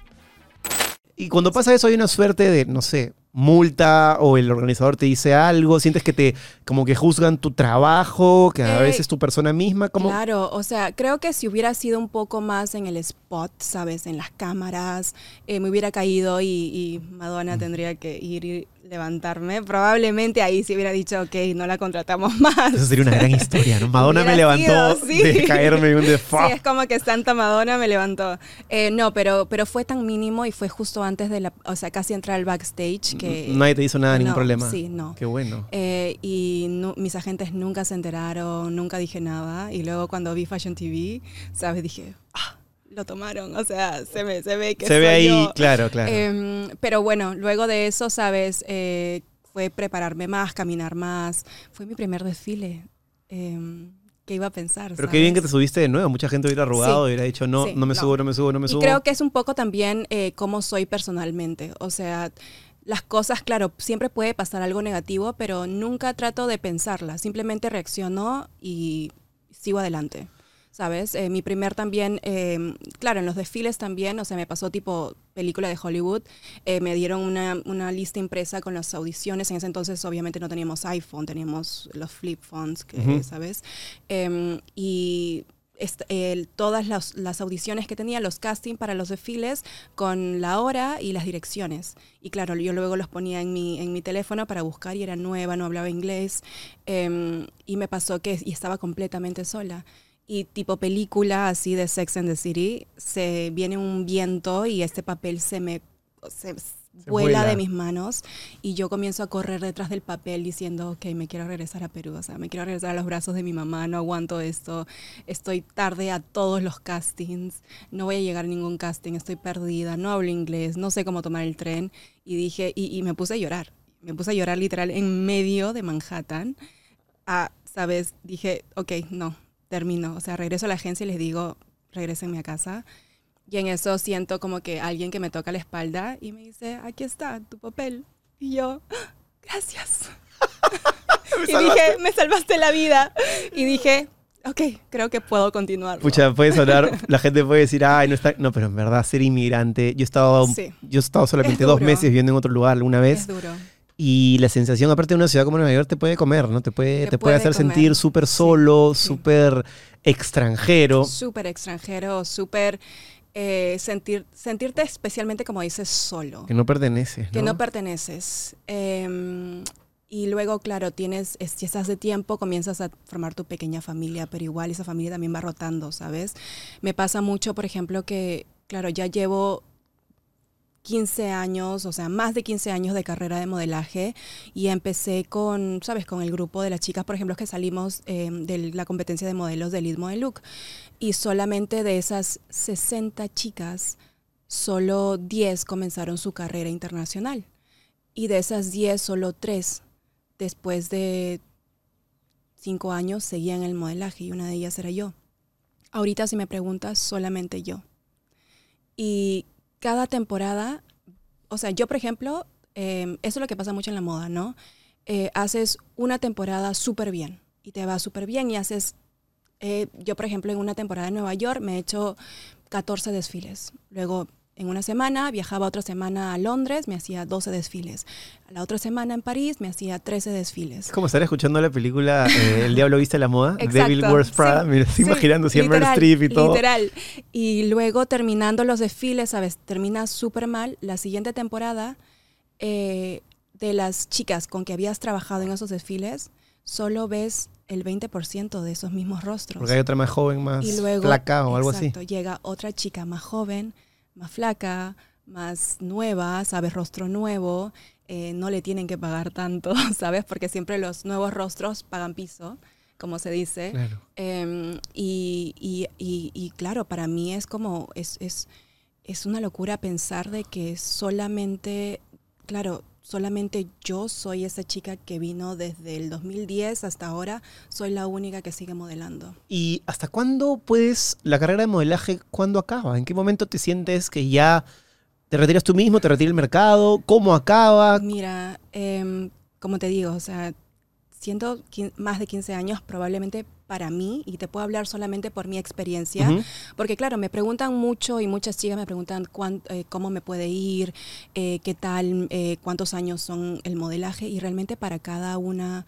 Y cuando pasa eso hay una suerte de, no sé, multa o el organizador te dice algo, sientes que te como que juzgan tu trabajo, que a Eh, veces tu persona misma, como Claro, o sea, creo que si hubiera sido un poco más en el spot, ¿sabes? En las cámaras, eh, me hubiera caído y, y Madonna tendría que ir levantarme. Probablemente ahí se hubiera dicho, ok, no la contratamos <laughs> más. eso sería una gran historia, ¿no? Madonna me levantó sido, sí. de caerme un de Sí, <laughs> es como que Santa Madonna me levantó. Eh, no, pero, pero fue tan mínimo y fue justo antes de la, o sea, casi entrar al backstage que... Nadie te hizo nada, ningún problema. Sí, no. Qué bueno. Eh, y mis agentes nunca se enteraron, nunca dije nada. Y luego cuando vi Fashion TV, ¿sabes? Dije, ah, lo tomaron. O sea, se, me, se ve que Se ve soy ahí, yo. claro, claro. Em, pero bueno, luego de eso, ¿sabes? Eh, fue prepararme más, caminar más. Fue mi primer desfile. Em, ¿Qué iba a pensar? Pero qué bien que te ¿sabes? subiste de nuevo. Mucha gente hubiera arrugado Sí. hubiera dicho, no, Sí, no me no. subo, no me subo, no me Y subo. creo que es un poco también eh, cómo soy personalmente. O sea, las cosas, claro, siempre puede pasar algo negativo, pero nunca trato de pensarla. Simplemente reacciono y sigo adelante. ¿Sabes? Eh, mi primer también, eh, claro, en los desfiles también, o sea, me pasó tipo película de Hollywood. Eh, me dieron una, una lista impresa con las audiciones. En ese entonces, obviamente, no teníamos iPhone, teníamos los flip phones, que. ¿sabes? Em, y el- todas las, las audiciones que tenía, los castings para los desfiles, con la hora y las direcciones. Y claro, yo luego los ponía en mi, en mi teléfono para buscar y era nueva, no hablaba inglés. Em, y me pasó que y estaba completamente sola. Y tipo película así de Sex and the City, se viene un viento y este papel se me se vuela, vuela. de mis manos y yo comienzo a correr detrás del papel diciendo, ok, me quiero regresar a Perú, o sea, me quiero regresar a los brazos de mi mamá, no aguanto esto, estoy tarde a todos los castings, no voy a llegar a ningún casting, estoy perdida, no hablo inglés, no sé cómo tomar el tren y dije, y, y me puse a llorar, me puse a llorar literal en medio de Manhattan, ah, sabes, dije, ok, no, termino, o sea, regreso a la agencia y les digo, regrésenme a casa. Y en eso siento como que alguien que me toca la espalda y me dice, aquí está tu papel. Y yo, "Ah, gracias. <laughs> y dije, me salvaste la vida. Y dije, ok, creo que puedo continuar. Pucha, puede sonar, la gente puede decir, ay, no está. No, pero en verdad, ser inmigrante. Yo he estado, Sí. yo he estado solamente dos meses viviendo en otro lugar alguna vez. Es duro. Y la sensación, aparte de una ciudad como Nueva York, te puede comer, ¿no? Te puede, te Te puede puede hacer comer. sentir súper solo, sí. súper extranjero. Súper extranjero, súper eh, sentir, sentirte especialmente, como dices, solo. Que no perteneces. que ¿no? perteneces. Em, y luego, claro, tienes, es- si estás de tiempo, comienzas a formar tu pequeña familia, pero igual esa familia también va rotando, ¿sabes? Me pasa mucho, por ejemplo, que, claro, ya llevo 15 años, o sea, más de 15 años de carrera de modelaje y empecé con, ¿sabes? Con el grupo de las chicas, por ejemplo, que salimos eh, de la competencia de modelos del Lead Model Look. Y solamente de esas 60 chicas, solo 10 comenzaron su carrera internacional. Y de esas 10, solo 3, después de 5 años, seguían el modelaje y una de ellas era yo. Ahorita, si me preguntas, solamente yo. Y cada temporada, o sea, yo, por ejemplo, eh, eso es lo que pasa mucho en la moda, ¿no? Eh, haces una temporada súper bien y te va súper bien y haces, eh, yo, por ejemplo, en una temporada en Nueva York me he hecho 14 desfiles. Luego, en una semana, viajaba otra semana a Londres, me hacía 12 desfiles. La otra semana en París me hacía 13 desfiles. Es como estar escuchando la película eh, El Diablo Viste la Moda, Devil Wears Prada. sí, Me estoy sí, imaginando siempre literal, Streep y todo. Literal. Y luego terminando los desfiles, ¿sabes? Termina súper mal. La siguiente temporada, eh, de las chicas con que habías trabajado en esos desfiles, solo ves el 20% de esos mismos rostros. Porque hay otra más joven, más y luego, flaca o algo exacto, así. llega otra chica más joven, más flaca, más nueva, ¿sabes? Rostro nuevo. eh, no le tienen que pagar tanto, <laughs> ¿sabes? Porque siempre los nuevos rostros pagan piso, como se dice. Claro. Em, y, y- y- y claro, para mí es como, es, es, es una locura pensar de que solamente, claro, solamente yo soy esa chica que vino desde el 2010 hasta ahora, soy la única que sigue modelando. ¿Y hasta cuándo puedes, la carrera de modelaje, cuándo acaba? ¿En qué momento te sientes que ya te retiras tú mismo, te retira el mercado? ¿Cómo acaba? Mira, em, como te digo, o sea, siendo quin- más de 15 años probablemente para mí, y te puedo hablar solamente por mi experiencia, porque claro, me preguntan mucho y muchas chicas me preguntan cuán- eh, cómo me puede ir, eh, qué tal, eh, cuántos años son el modelaje, y realmente para cada una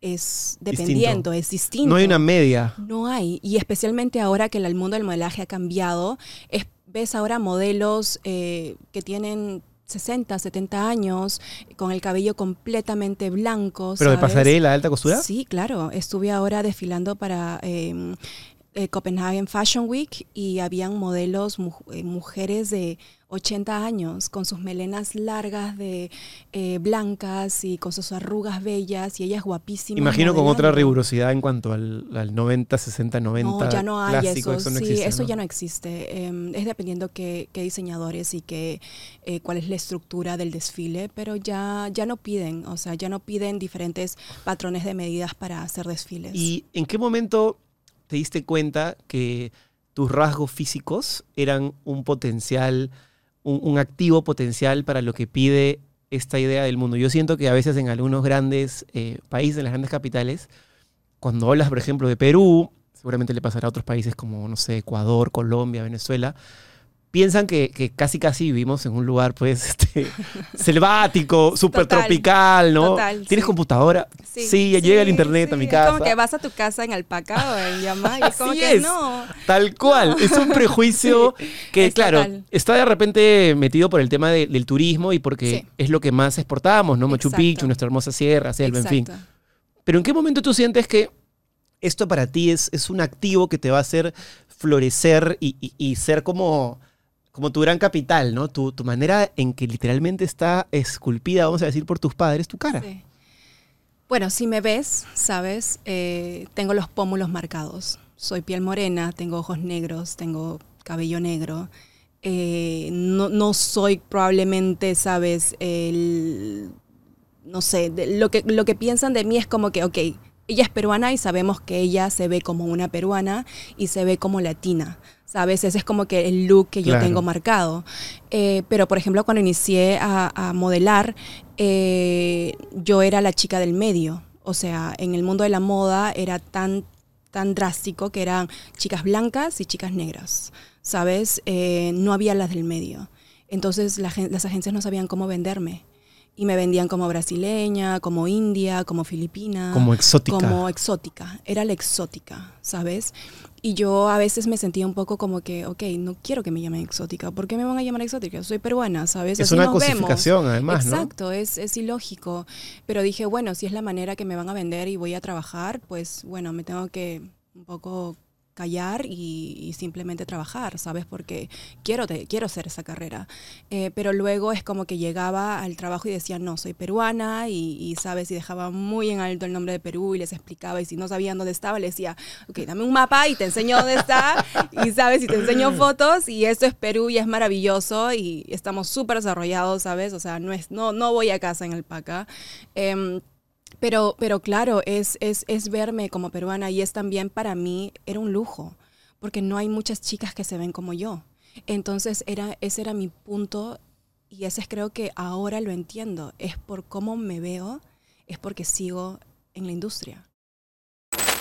es dependiendo, es distinto. No hay una media. No hay, y especialmente ahora que el mundo del modelaje ha cambiado, es, ves ahora modelos eh, que tienen 60, 70 años, con el cabello completamente blanco. ¿Pero de pasarela, alta costura? Sí, claro. Estuve ahora desfilando para eh, eh, Copenhagen Fashion Week y habían modelos, mu- eh, mujeres de 80 años, con sus melenas largas de eh, blancas y con sus arrugas bellas y ellas guapísimas. Imagino con otra rigurosidad en cuanto al, al 90, 60, 90. No, ya no hay clásico, eso. no sí, existe, eso ¿no? ya no existe. Em, es dependiendo qué, qué diseñadores y qué, eh, cuál es la estructura del desfile, pero ya, ya no piden, o sea, ya no piden diferentes patrones de medidas para hacer desfiles. ¿Y en qué momento te diste cuenta que tus rasgos físicos eran un potencial, un, activo potencial para lo que pide esta idea del mundo? Yo siento que a veces en algunos grandes eh, países, en las grandes capitales, cuando hablas, por ejemplo, de Perú, seguramente le pasará a otros países como, no sé, Ecuador, Colombia, Venezuela, piensan que, que casi casi vivimos en un lugar pues <laughs> este, selvático, súper tropical, ¿no? total, ¿Tienes sí. computadora? Sí, ya llega el internet a sí, mi es casa. como que vas a tu casa en alpaca o en <laughs> Yamá y es como Así que es. no. Tal cual, es un <laughs> prejuicio que, es claro, total. está de repente metido por el tema de- del turismo y porque Sí. es lo que más exportamos, ¿no? Machu Exacto. Picchu, nuestra hermosa sierra, selva, en fin. Exacto. Pero ¿en qué momento tú sientes que esto para ti es, es un activo que te va a hacer florecer y, y- y ser como, como tu gran capital, ¿no? Tu, tu manera en que literalmente está esculpida, vamos a decir, por tus padres, tu cara. Bueno, si me ves, sabes, Eh, tengo los pómulos marcados. Soy piel morena, tengo ojos negros, tengo cabello negro. Eh, no, no soy probablemente, sabes, el, no sé, de- lo, que, lo que piensan de mí es como que, ok, ella es peruana y sabemos que ella se ve como una peruana y se ve como latina. ¿Sabes? Ese es como que el look que yo Claro. tengo marcado. Eh, pero, por ejemplo, cuando inicié a, a modelar, eh, yo era la chica del medio. O sea, en el mundo de la moda era tan, tan drástico que eran chicas blancas y chicas negras. ¿Sabes? Eh, no había las del medio. Entonces la las agencias no sabían cómo venderme. Y me vendían como brasileña, como india, como filipina. Como exótica. Como exótica. Era la exótica, ¿sabes? Y yo a veces me sentía un poco como que, ok, no quiero que me llamen exótica. ¿Por qué me van a llamar exótica? Soy peruana, ¿sabes? Es Así una nos vemos. cosificación, además, ¿no? Exacto, es, es ilógico. Pero dije, bueno, si es la manera que me van a vender y voy a trabajar, pues bueno, me tengo que un poco callar y, y simplemente trabajar, ¿sabes? Porque quiero, te- quiero hacer esa carrera. Eh, pero luego es como que llegaba al trabajo y decía, no, soy peruana y, y, ¿sabes? Y dejaba muy en alto el nombre de Perú y les explicaba y si no sabían dónde estaba, les decía, ok, dame un mapa y te enseño dónde está y, ¿sabes? Y te enseño <laughs> fotos y esto es Perú y es maravilloso y estamos súper desarrollados, ¿sabes? O sea, no, es, no, no voy a casa en alpaca. Em, pero, pero claro, es, es, es verme como peruana y es también para mí, era un lujo, porque no hay muchas chicas que se ven como yo. Entonces, era, ese era mi punto y ese es creo que ahora lo entiendo. Es por cómo me veo, es porque sigo en la industria.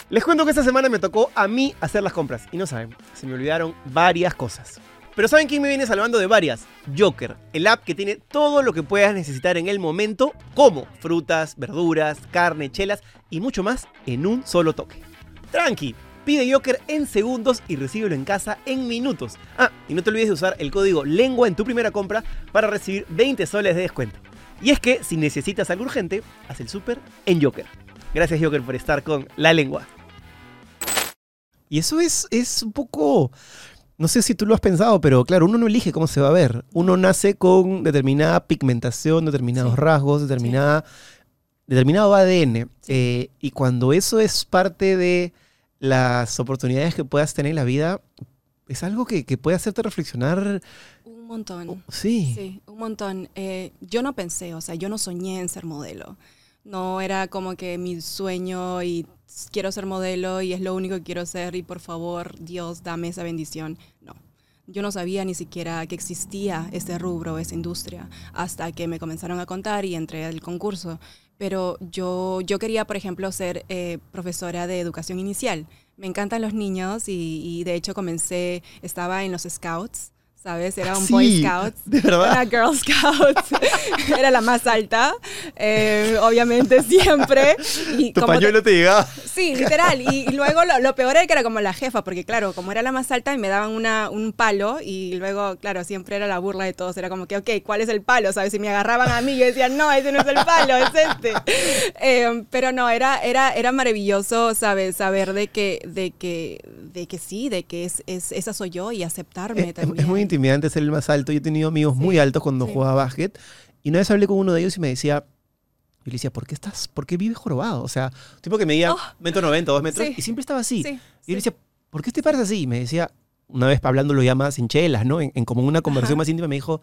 Les cuento que esta semana me tocó a mí hacer las compras. Y no saben, se me olvidaron varias cosas. Pero ¿saben quién me viene salvando de varias? Joker, el app que tiene todo lo que puedas necesitar en el momento, como frutas, verduras, carne, chelas y mucho más en un solo toque. Tranqui, pide Joker en segundos y recíbelo en casa en minutos. Ah, y no te olvides de usar el código LENGUA en tu primera compra para recibir 20 soles de descuento. Y es que si necesitas algo urgente, haz el súper en Joker. Gracias Joker por estar con La Lengua. Y eso es, es un poco... No sé si tú lo has pensado, pero claro, uno no elige cómo se va a ver. Uno nace con determinada pigmentación, determinados Sí. rasgos, determinada, determinado ADN. Eh, y cuando eso es parte de las oportunidades que puedas tener en la vida, es algo que, que puede hacerte reflexionar Un montón. Sí. Sí, un montón. Eh, yo no pensé, o sea, yo no soñé en ser modelo. No era como que mi sueño y quiero ser modelo y es lo único que quiero ser y por favor, Dios, dame esa bendición. No. Yo no sabía ni siquiera que existía ese rubro, esa industria, hasta que me comenzaron a contar y entré al concurso. Pero yo, yo quería, por ejemplo, ser eh, profesora de educación inicial. Me encantan los niños y, y de hecho comencé, estaba en los Scouts, ¿sabes? Era un Sí, Boy Scout. <laughs> de verdad. Era Girl Scout. <laughs> Era la más alta, eh, obviamente <laughs> siempre. Y Tu como te- pañuelo te llegaba. Sí, literal. Y, y luego lo, lo peor era que era como la jefa, porque claro, como era la más alta y me daban una, un palo y luego, claro, siempre era la burla de todos. Era como que, ok, ¿cuál es el palo? ¿Sabes? Si me agarraban a mí, yo decía, no, ese no es el palo, es este. Eh, pero no, era, era, era maravilloso, ¿sabes? Saber de que, de que, de que sí, de que es, es, esa soy yo y aceptarme es- también. es muy intimidante ser el más alto. Yo he tenido amigos muy Sí, altos cuando sí. jugaba básquet. Y una vez hablé con uno de ellos y me decía, yo le decía, ¿por qué estás, por qué vives jorobado? O sea, tipo que medía Oh. metro noventa, dos metros, Sí. y siempre estaba así. Sí, Y yo le decía, ¿por qué te paras así? Y me decía, una vez hablándolo ya más en chelas, ¿no? En, en como una conversación Ajá. más íntima, me dijo,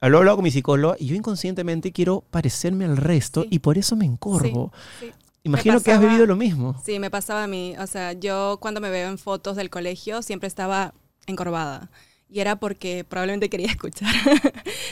habló hablado con mi psicóloga y yo inconscientemente quiero parecerme al resto Sí. y por eso me encorvo. Sí, sí. Imagino que has pasaba- vivido lo mismo. Sí, me pasaba a mí. O sea, yo cuando me veo en fotos del colegio siempre estaba encorvada. Y era porque probablemente quería <laughs> escuchar,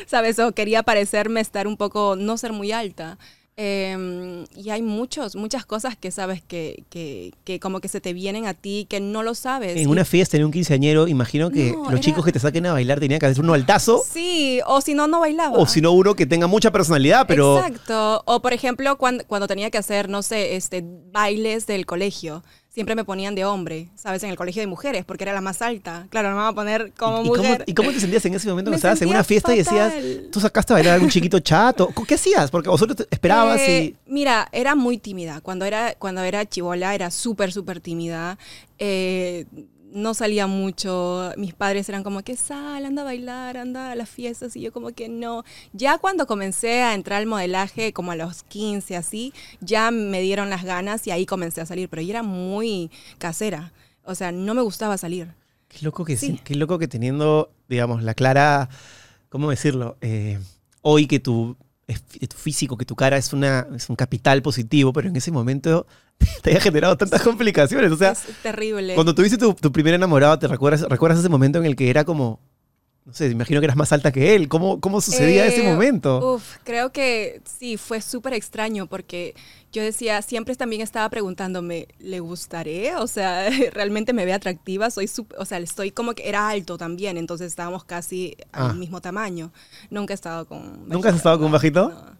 ¿sabes? O quería parecerme estar un poco, no ser muy alta. Eh, y hay muchos, muchas cosas que sabes que, que, que como que se te vienen a ti que no lo sabes. En Y- una fiesta, en un quinceañero, imagino que No, los era- chicos que te saquen a bailar tenían que hacer uno altazo. Sí, o si no, no bailaba. O si no, uno que tenga mucha personalidad, pero Exacto. O por ejemplo, cuando, cuando tenía que hacer, no sé, este, bailes del colegio, siempre me ponían de hombre, ¿sabes? En el colegio de mujeres, porque era la más alta. Claro, no me van a poner como ¿Y, y cómo, mujer. y cómo te sentías en ese momento estabas en una fiesta y decías, tú sacaste a bailar a algún chiquito chato? ¿Qué hacías? Porque vosotros te esperabas Eh, y... Mira, era muy tímida. Cuando era, cuando era chivola era súper, súper tímida. Eh, no salía mucho. Mis padres eran como que sal, anda a bailar, anda a las fiestas. Y yo como que no. Ya cuando comencé a entrar al modelaje, como a los 15, así, ya me dieron las ganas y ahí comencé a salir. Pero yo era muy casera. O sea, no me gustaba salir. Qué loco que, Sí. qué loco que teniendo, digamos, la clara, ¿cómo decirlo? Eh, hoy que tu, tu físico, que tu cara es, una, es un capital positivo, pero en ese momento <laughs> te haya generado tantas complicaciones. O sea, es terrible. cuando tuviste tu, tu primer enamorado, ¿te recuerdas, recuerdas ese momento en el que era como, no sé, imagino que eras más alta que él? ¿Cómo, cómo sucedía ese Eh, momento? Uf, creo que sí, fue súper extraño porque yo decía, siempre también estaba preguntándome, ¿le gustaré? O sea, <laughs> ¿realmente me ve atractiva? Soy sup- o sea, estoy como que era alto también, entonces estábamos casi Ah. al mismo tamaño. Nunca he estado con... ¿Nunca has estado con bajito? no.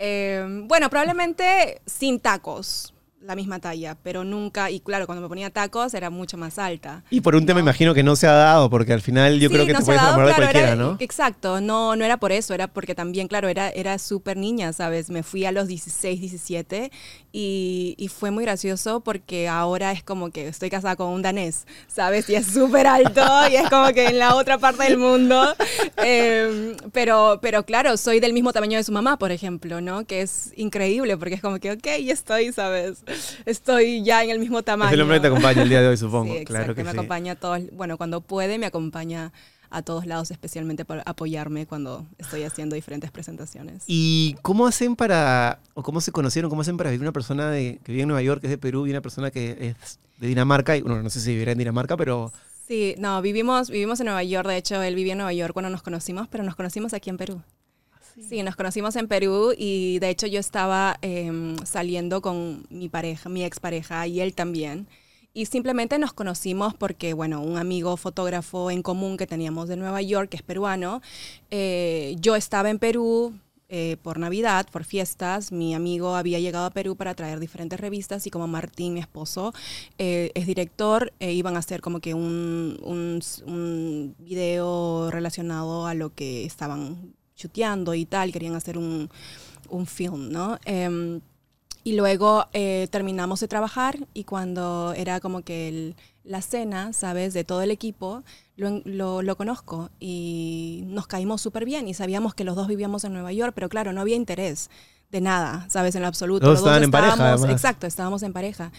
Eh, bueno, probablemente sin tacos, la misma talla, pero nunca, y claro, cuando me ponía tacos era mucho más alta. Y por un tema imagino que no se ha dado, porque al final yo Sí, creo que no te puedes dado, enamorar de cualquiera, era- ¿no? Exacto, no, no era por eso, era porque también, claro, era, era súper niña, ¿sabes? Me fui a los 16, 17 y, y fue muy gracioso porque ahora es como que estoy casada con un danés, ¿sabes? Y es súper alto y es como que en la otra parte del mundo. <laughs> Eh, pero, pero claro, soy del mismo tamaño de su mamá, por ejemplo, ¿no? Que es increíble porque es como que, ok, estoy, ¿sabes? Estoy ya en el mismo tamaño. Es el hombre que te acompaña el día de hoy, supongo. Sí, claro que me sí. acompaña a todos, bueno, cuando puede me acompaña a todos lados, especialmente para apoyarme cuando estoy haciendo diferentes presentaciones. ¿Y cómo hacen para, o cómo se conocieron, cómo hacen para vivir una persona de, que vive en Nueva York, que es de Perú, y una persona que es de Dinamarca, y bueno, no sé si vivirá en Dinamarca, pero Sí, no, vivimos, vivimos en Nueva York, de hecho él vivía en Nueva York cuando nos conocimos, pero nos conocimos aquí en Perú. Sí, nos conocimos en Perú y de hecho yo estaba em, saliendo con mi pareja, mi expareja y él también. Y simplemente nos conocimos porque, bueno, un amigo fotógrafo en común que teníamos de Nueva York, que es peruano, eh, yo estaba en Perú eh, por Navidad, por fiestas, mi amigo había llegado a Perú para traer diferentes revistas y como Martín, mi esposo, eh, es director, eh, iban a hacer como que un, un, un video relacionado a lo que estaban chuteando y tal, querían hacer un, un film, ¿no? Em, y luego eh, terminamos de trabajar y cuando era como que el- la cena, ¿sabes? De todo el equipo, lo, lo, lo conozco y nos caímos súper bien y sabíamos que los dos vivíamos en Nueva York, pero claro, no había interés de nada, ¿sabes? En lo absoluto. Los dos Los estaban en pareja, además. Exacto, estábamos en pareja.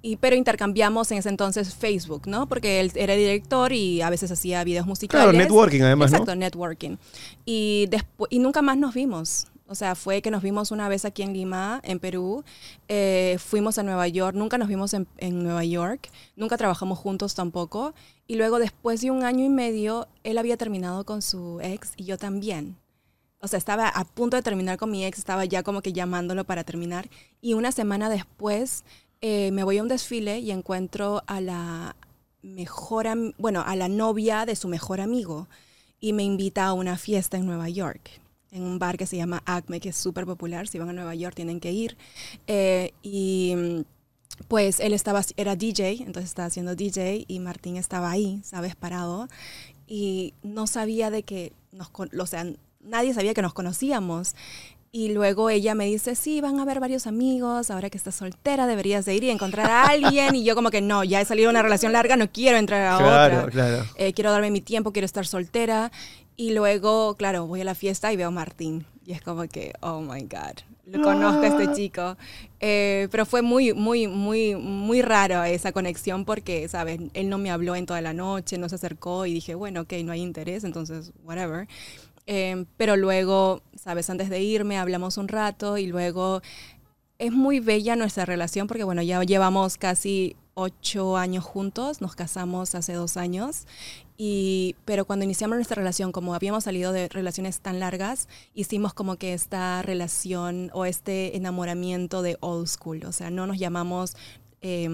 Y, pero intercambiamos en ese entonces Facebook, ¿no? Porque él era director y a veces hacía videos musicales. Claro, networking además, ¿no? Exacto, networking. Y, y nunca más nos vimos. O sea, fue que nos vimos una vez aquí en Lima, en Perú. Eh, fuimos a Nueva York. Nunca nos vimos en, en Nueva York. Nunca trabajamos juntos tampoco. Y luego, después de un año y medio, él había terminado con su ex y yo también. O sea, estaba a punto de terminar con mi ex, estaba ya como que llamándolo para terminar. Y una semana después eh, me voy a un desfile y encuentro a la mejor, bueno, a la novia de su mejor amigo. Y me invita a una fiesta en Nueva York, en un bar que se llama Acme, que es súper popular. Si van a Nueva York tienen que ir. Eh, y mm, pues él estaba, era DJ, entonces estaba haciendo DJ y Martín estaba ahí, ¿sabes? Parado. Y no sabía de que nos, o sea, nadie sabía que nos conocíamos. Y luego ella me dice, sí, van a haber varios amigos, ahora que estás soltera deberías de ir y encontrar a alguien. Y yo como que no, ya he salido de una relación larga, no quiero entrar a Claro, otra. claro. Eh, quiero darme mi tiempo, quiero estar soltera. Y luego, claro, voy a la fiesta y veo a Martín. Y es como que, oh my God, lo conozco a este chico. Eh, pero fue muy, muy, muy, muy raro esa conexión porque, ¿sabes? Él no me habló en toda la noche, no se acercó y dije, bueno, ok, no hay interés, entonces, whatever. Eh, pero luego, ¿sabes? Antes de irme hablamos un rato y luego es muy bella nuestra relación porque, bueno, ya llevamos casi ocho años juntos, nos casamos hace dos años, y, pero cuando iniciamos nuestra relación, como habíamos salido de relaciones tan largas, hicimos como que esta relación o este enamoramiento de old school, o sea, no nos llamamos eh,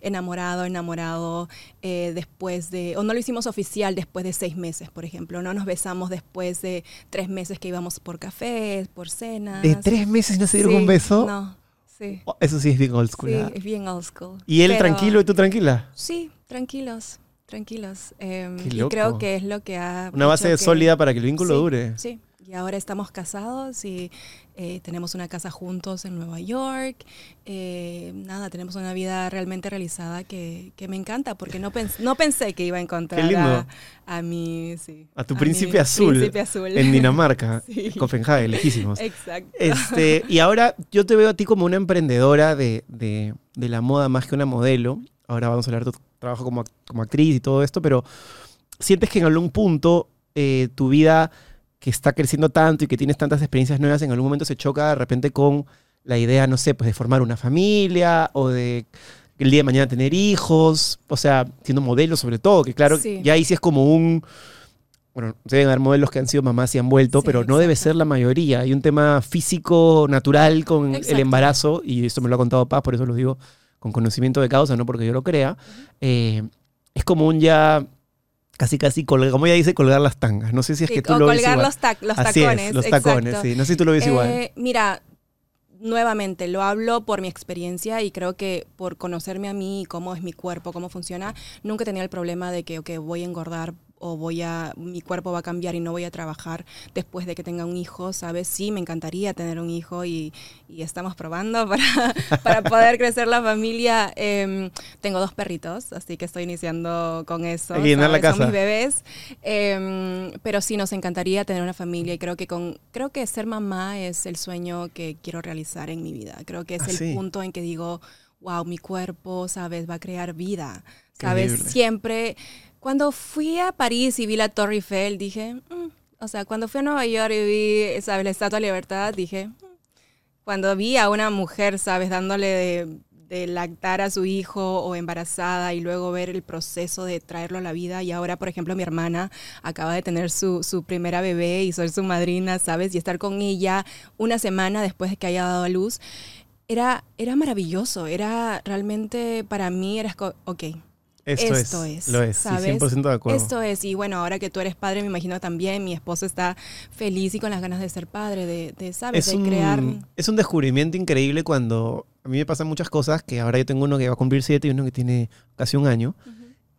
enamorado, enamorado eh, después de, o no lo hicimos oficial después de seis meses, por ejemplo, no nos besamos después de tres meses que íbamos por cafés, por cenas. ¿De tres meses no se dieron Sí, un beso? No, sí. Oh, Eso sí es bien old school. Sí, ¿ah? es bien old school. ¿Y él Pero- tranquilo y tú tranquila? Sí, tranquilos, tranquilos. Em, y creo que es lo que ha... Una base que- sólida para que el vínculo Sí, dure. Sí, y ahora estamos casados y eh, tenemos una casa juntos en Nueva York. Eh, nada, tenemos una vida realmente realizada que, que me encanta porque no, pens- no pensé que iba a encontrar a, a mi... sí, A tu príncipe azul. príncipe azul. En Dinamarca, <laughs> Sí. Copenhague, lejísimos. Exacto. Este, y ahora yo te veo a ti como una emprendedora de, de- de la moda más que una modelo. Ahora vamos a hablar de tu trabajo como, como actriz y todo esto, pero sientes que en algún punto eh, tu vida que está creciendo tanto y que tienes tantas experiencias nuevas, en algún momento se choca de repente con la idea, no sé, pues de formar una familia o de el día de mañana tener hijos, o sea, siendo modelo sobre todo, que claro, Sí. ya ahí sí es como un... Bueno, deben haber modelos que han sido mamás y han vuelto, Sí, pero no debe ser la mayoría. Hay un tema físico, natural con el embarazo, y esto me lo ha contado Paz, por eso lo digo con conocimiento de causa, no porque yo lo crea. Eh, es como un ya, casi casi, colgar, como ella dice, colgar las tangas. No sé si es Sí, que tú o lo ves igual. los, tac- los Así tacones. es, los tacones, sí. No sé si tú lo ves igual. Eh, Mira, nuevamente, lo hablo por mi experiencia y creo que por conocerme a mí y cómo es mi cuerpo, cómo funciona, nunca tenido el problema de que, ok, voy a engordar o voy a, mi cuerpo va a cambiar y no voy a trabajar después de que tenga un hijo, ¿sabes? Sí, me encantaría tener un hijo y, y estamos probando <laughs> para, para poder crecer la familia. Em, tengo dos perritos, así que estoy iniciando con eso. Llenar la casa. mis bebés. Em, pero sí nos encantaría tener una familia y creo que con creo que ser mamá es el sueño que quiero realizar en mi vida. Creo que es Ah, el sí. punto en que digo, wow, mi cuerpo, sabes, va a crear vida. Sabes, Increíble. siempre cuando fui a París y vi la Torre Eiffel, dije, "Mm". o sea, cuando fui a Nueva York y vi, sabes, la Estatua de Libertad, dije, "Mm". cuando vi a una mujer, sabes, dándole de, de lactar a su hijo o embarazada y luego ver el proceso de traerlo a la vida y ahora, por ejemplo, mi hermana acaba de tener su, su primera bebé y soy su madrina, ¿sabes? Y estar con ella una semana después de que haya dado a luz, era, era maravilloso, era realmente para mí, era, ok, Esto, esto es, es, Lo es, sí, ¿sabes? 100% de acuerdo. Esto es, y bueno, ahora que tú eres padre, me imagino también, mi esposo está feliz y con las ganas de ser padre, de, de ¿sabes? es de un, crear... es un descubrimiento increíble cuando a mí me pasan muchas cosas que ahora yo tengo uno que va a cumplir siete y uno que tiene casi un año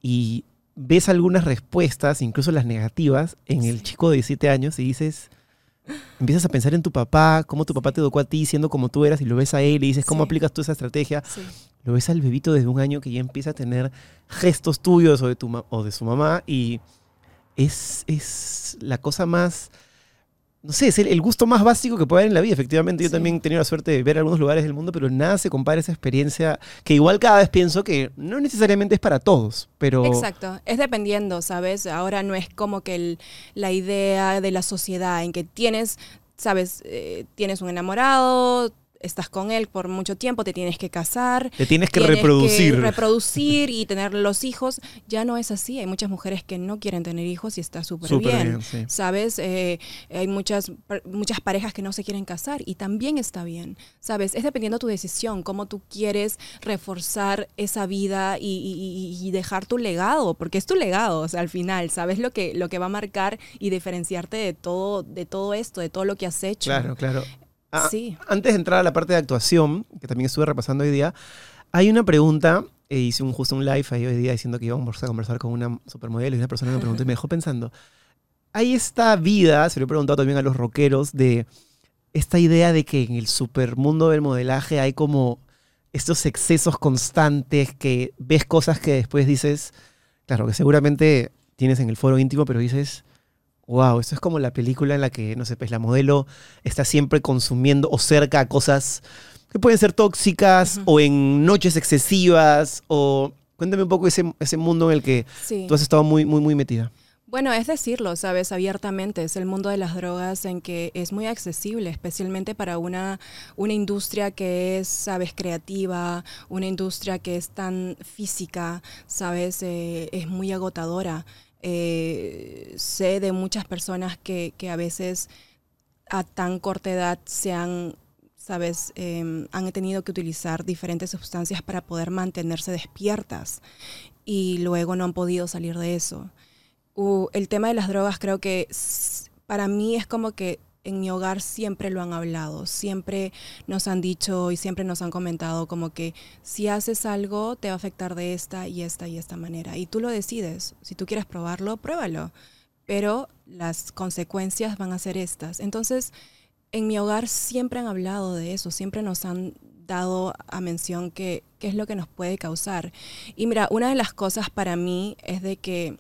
y ves algunas respuestas, incluso las negativas, en el chico de 17 años y dices, empiezas a pensar en tu papá, cómo tu papá te educó a ti siendo como tú eras y lo ves a él y dices, ¿cómo Sí. aplicas tú esa estrategia? Sí. Lo ves al bebito desde un año que ya empieza a tener gestos tuyos o de, tu o de su mamá y es, es la cosa más no sé, es el, el gusto más básico que puede haber en la vida. Efectivamente, yo Sí. también he tenido la suerte de ver algunos lugares del mundo, pero nada se compara a esa experiencia que igual cada vez pienso que no necesariamente es para todos, pero... Exacto, es dependiendo, ¿sabes? Ahora no es como que el- la idea de la sociedad en que tienes, ¿sabes? Eh, tienes un enamorado, estás con él por mucho tiempo, te tienes que casar. Te tienes que tienes reproducir. reproducir y <laughs> tener los hijos. Ya no es así. Hay muchas mujeres que no quieren tener hijos y está súper bien. bien, sí. ¿Sabes? Eh, hay muchas, muchas parejas que no se quieren casar y también está bien. ¿Sabes? Es dependiendo de tu decisión, cómo tú quieres reforzar esa vida y, y- y- y dejar tu legado, porque es tu legado, o sea, al final, ¿sabes? Lo que, lo que va a marcar y diferenciarte de todo, de todo esto, de todo lo que has hecho. Claro, claro. Ah, Sí. Antes de entrar a la parte de actuación, que también estuve repasando hoy día, hay una pregunta, e hice un, justo un live ahí hoy día diciendo que íbamos a conversar con una supermodelo y una persona me preguntó y me dejó pensando, <laughs> hay esta vida, se lo he preguntado también a los rockeros, de esta idea de que en el supermundo del modelaje hay como estos excesos constantes, que ves cosas que después dices, claro, que seguramente tienes en el foro íntimo, pero dices, wow, esto es como la película en la que, no sé, pues la modelo está siempre consumiendo o cerca a cosas que pueden ser tóxicas o en noches excesivas o... Cuéntame un poco ese, ese mundo en el que Sí. tú has estado muy, muy, muy metida. Bueno, es decirlo, sabes, abiertamente, es el mundo de las drogas en que es muy accesible, especialmente para una, una industria que es, sabes, creativa, una industria que es tan física, sabes, eh, es muy agotadora. Eh, sé de muchas personas que, que a veces a tan corta edad se han sabes, eh, han tenido que utilizar diferentes sustancias para poder mantenerse despiertas y luego no han podido salir de eso. Uh, el tema de las drogas creo que para mí es como que en mi hogar siempre lo han hablado, siempre nos han dicho y siempre nos han comentado como que si haces algo te va a afectar de esta y esta y esta manera. Y tú lo decides, si tú quieres probarlo, pruébalo, pero las consecuencias van a ser estas. Entonces, en mi hogar siempre han hablado de eso, siempre nos han dado a mención que qué es lo que nos puede causar. Y mira, una de las cosas para mí es de que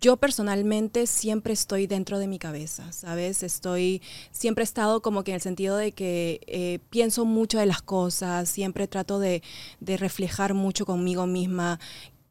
yo personalmente siempre estoy dentro de mi cabeza, ¿sabes? Estoy, siempre he estado como que en el sentido de que eh, pienso mucho de las cosas, siempre trato de, de reflejar mucho conmigo misma.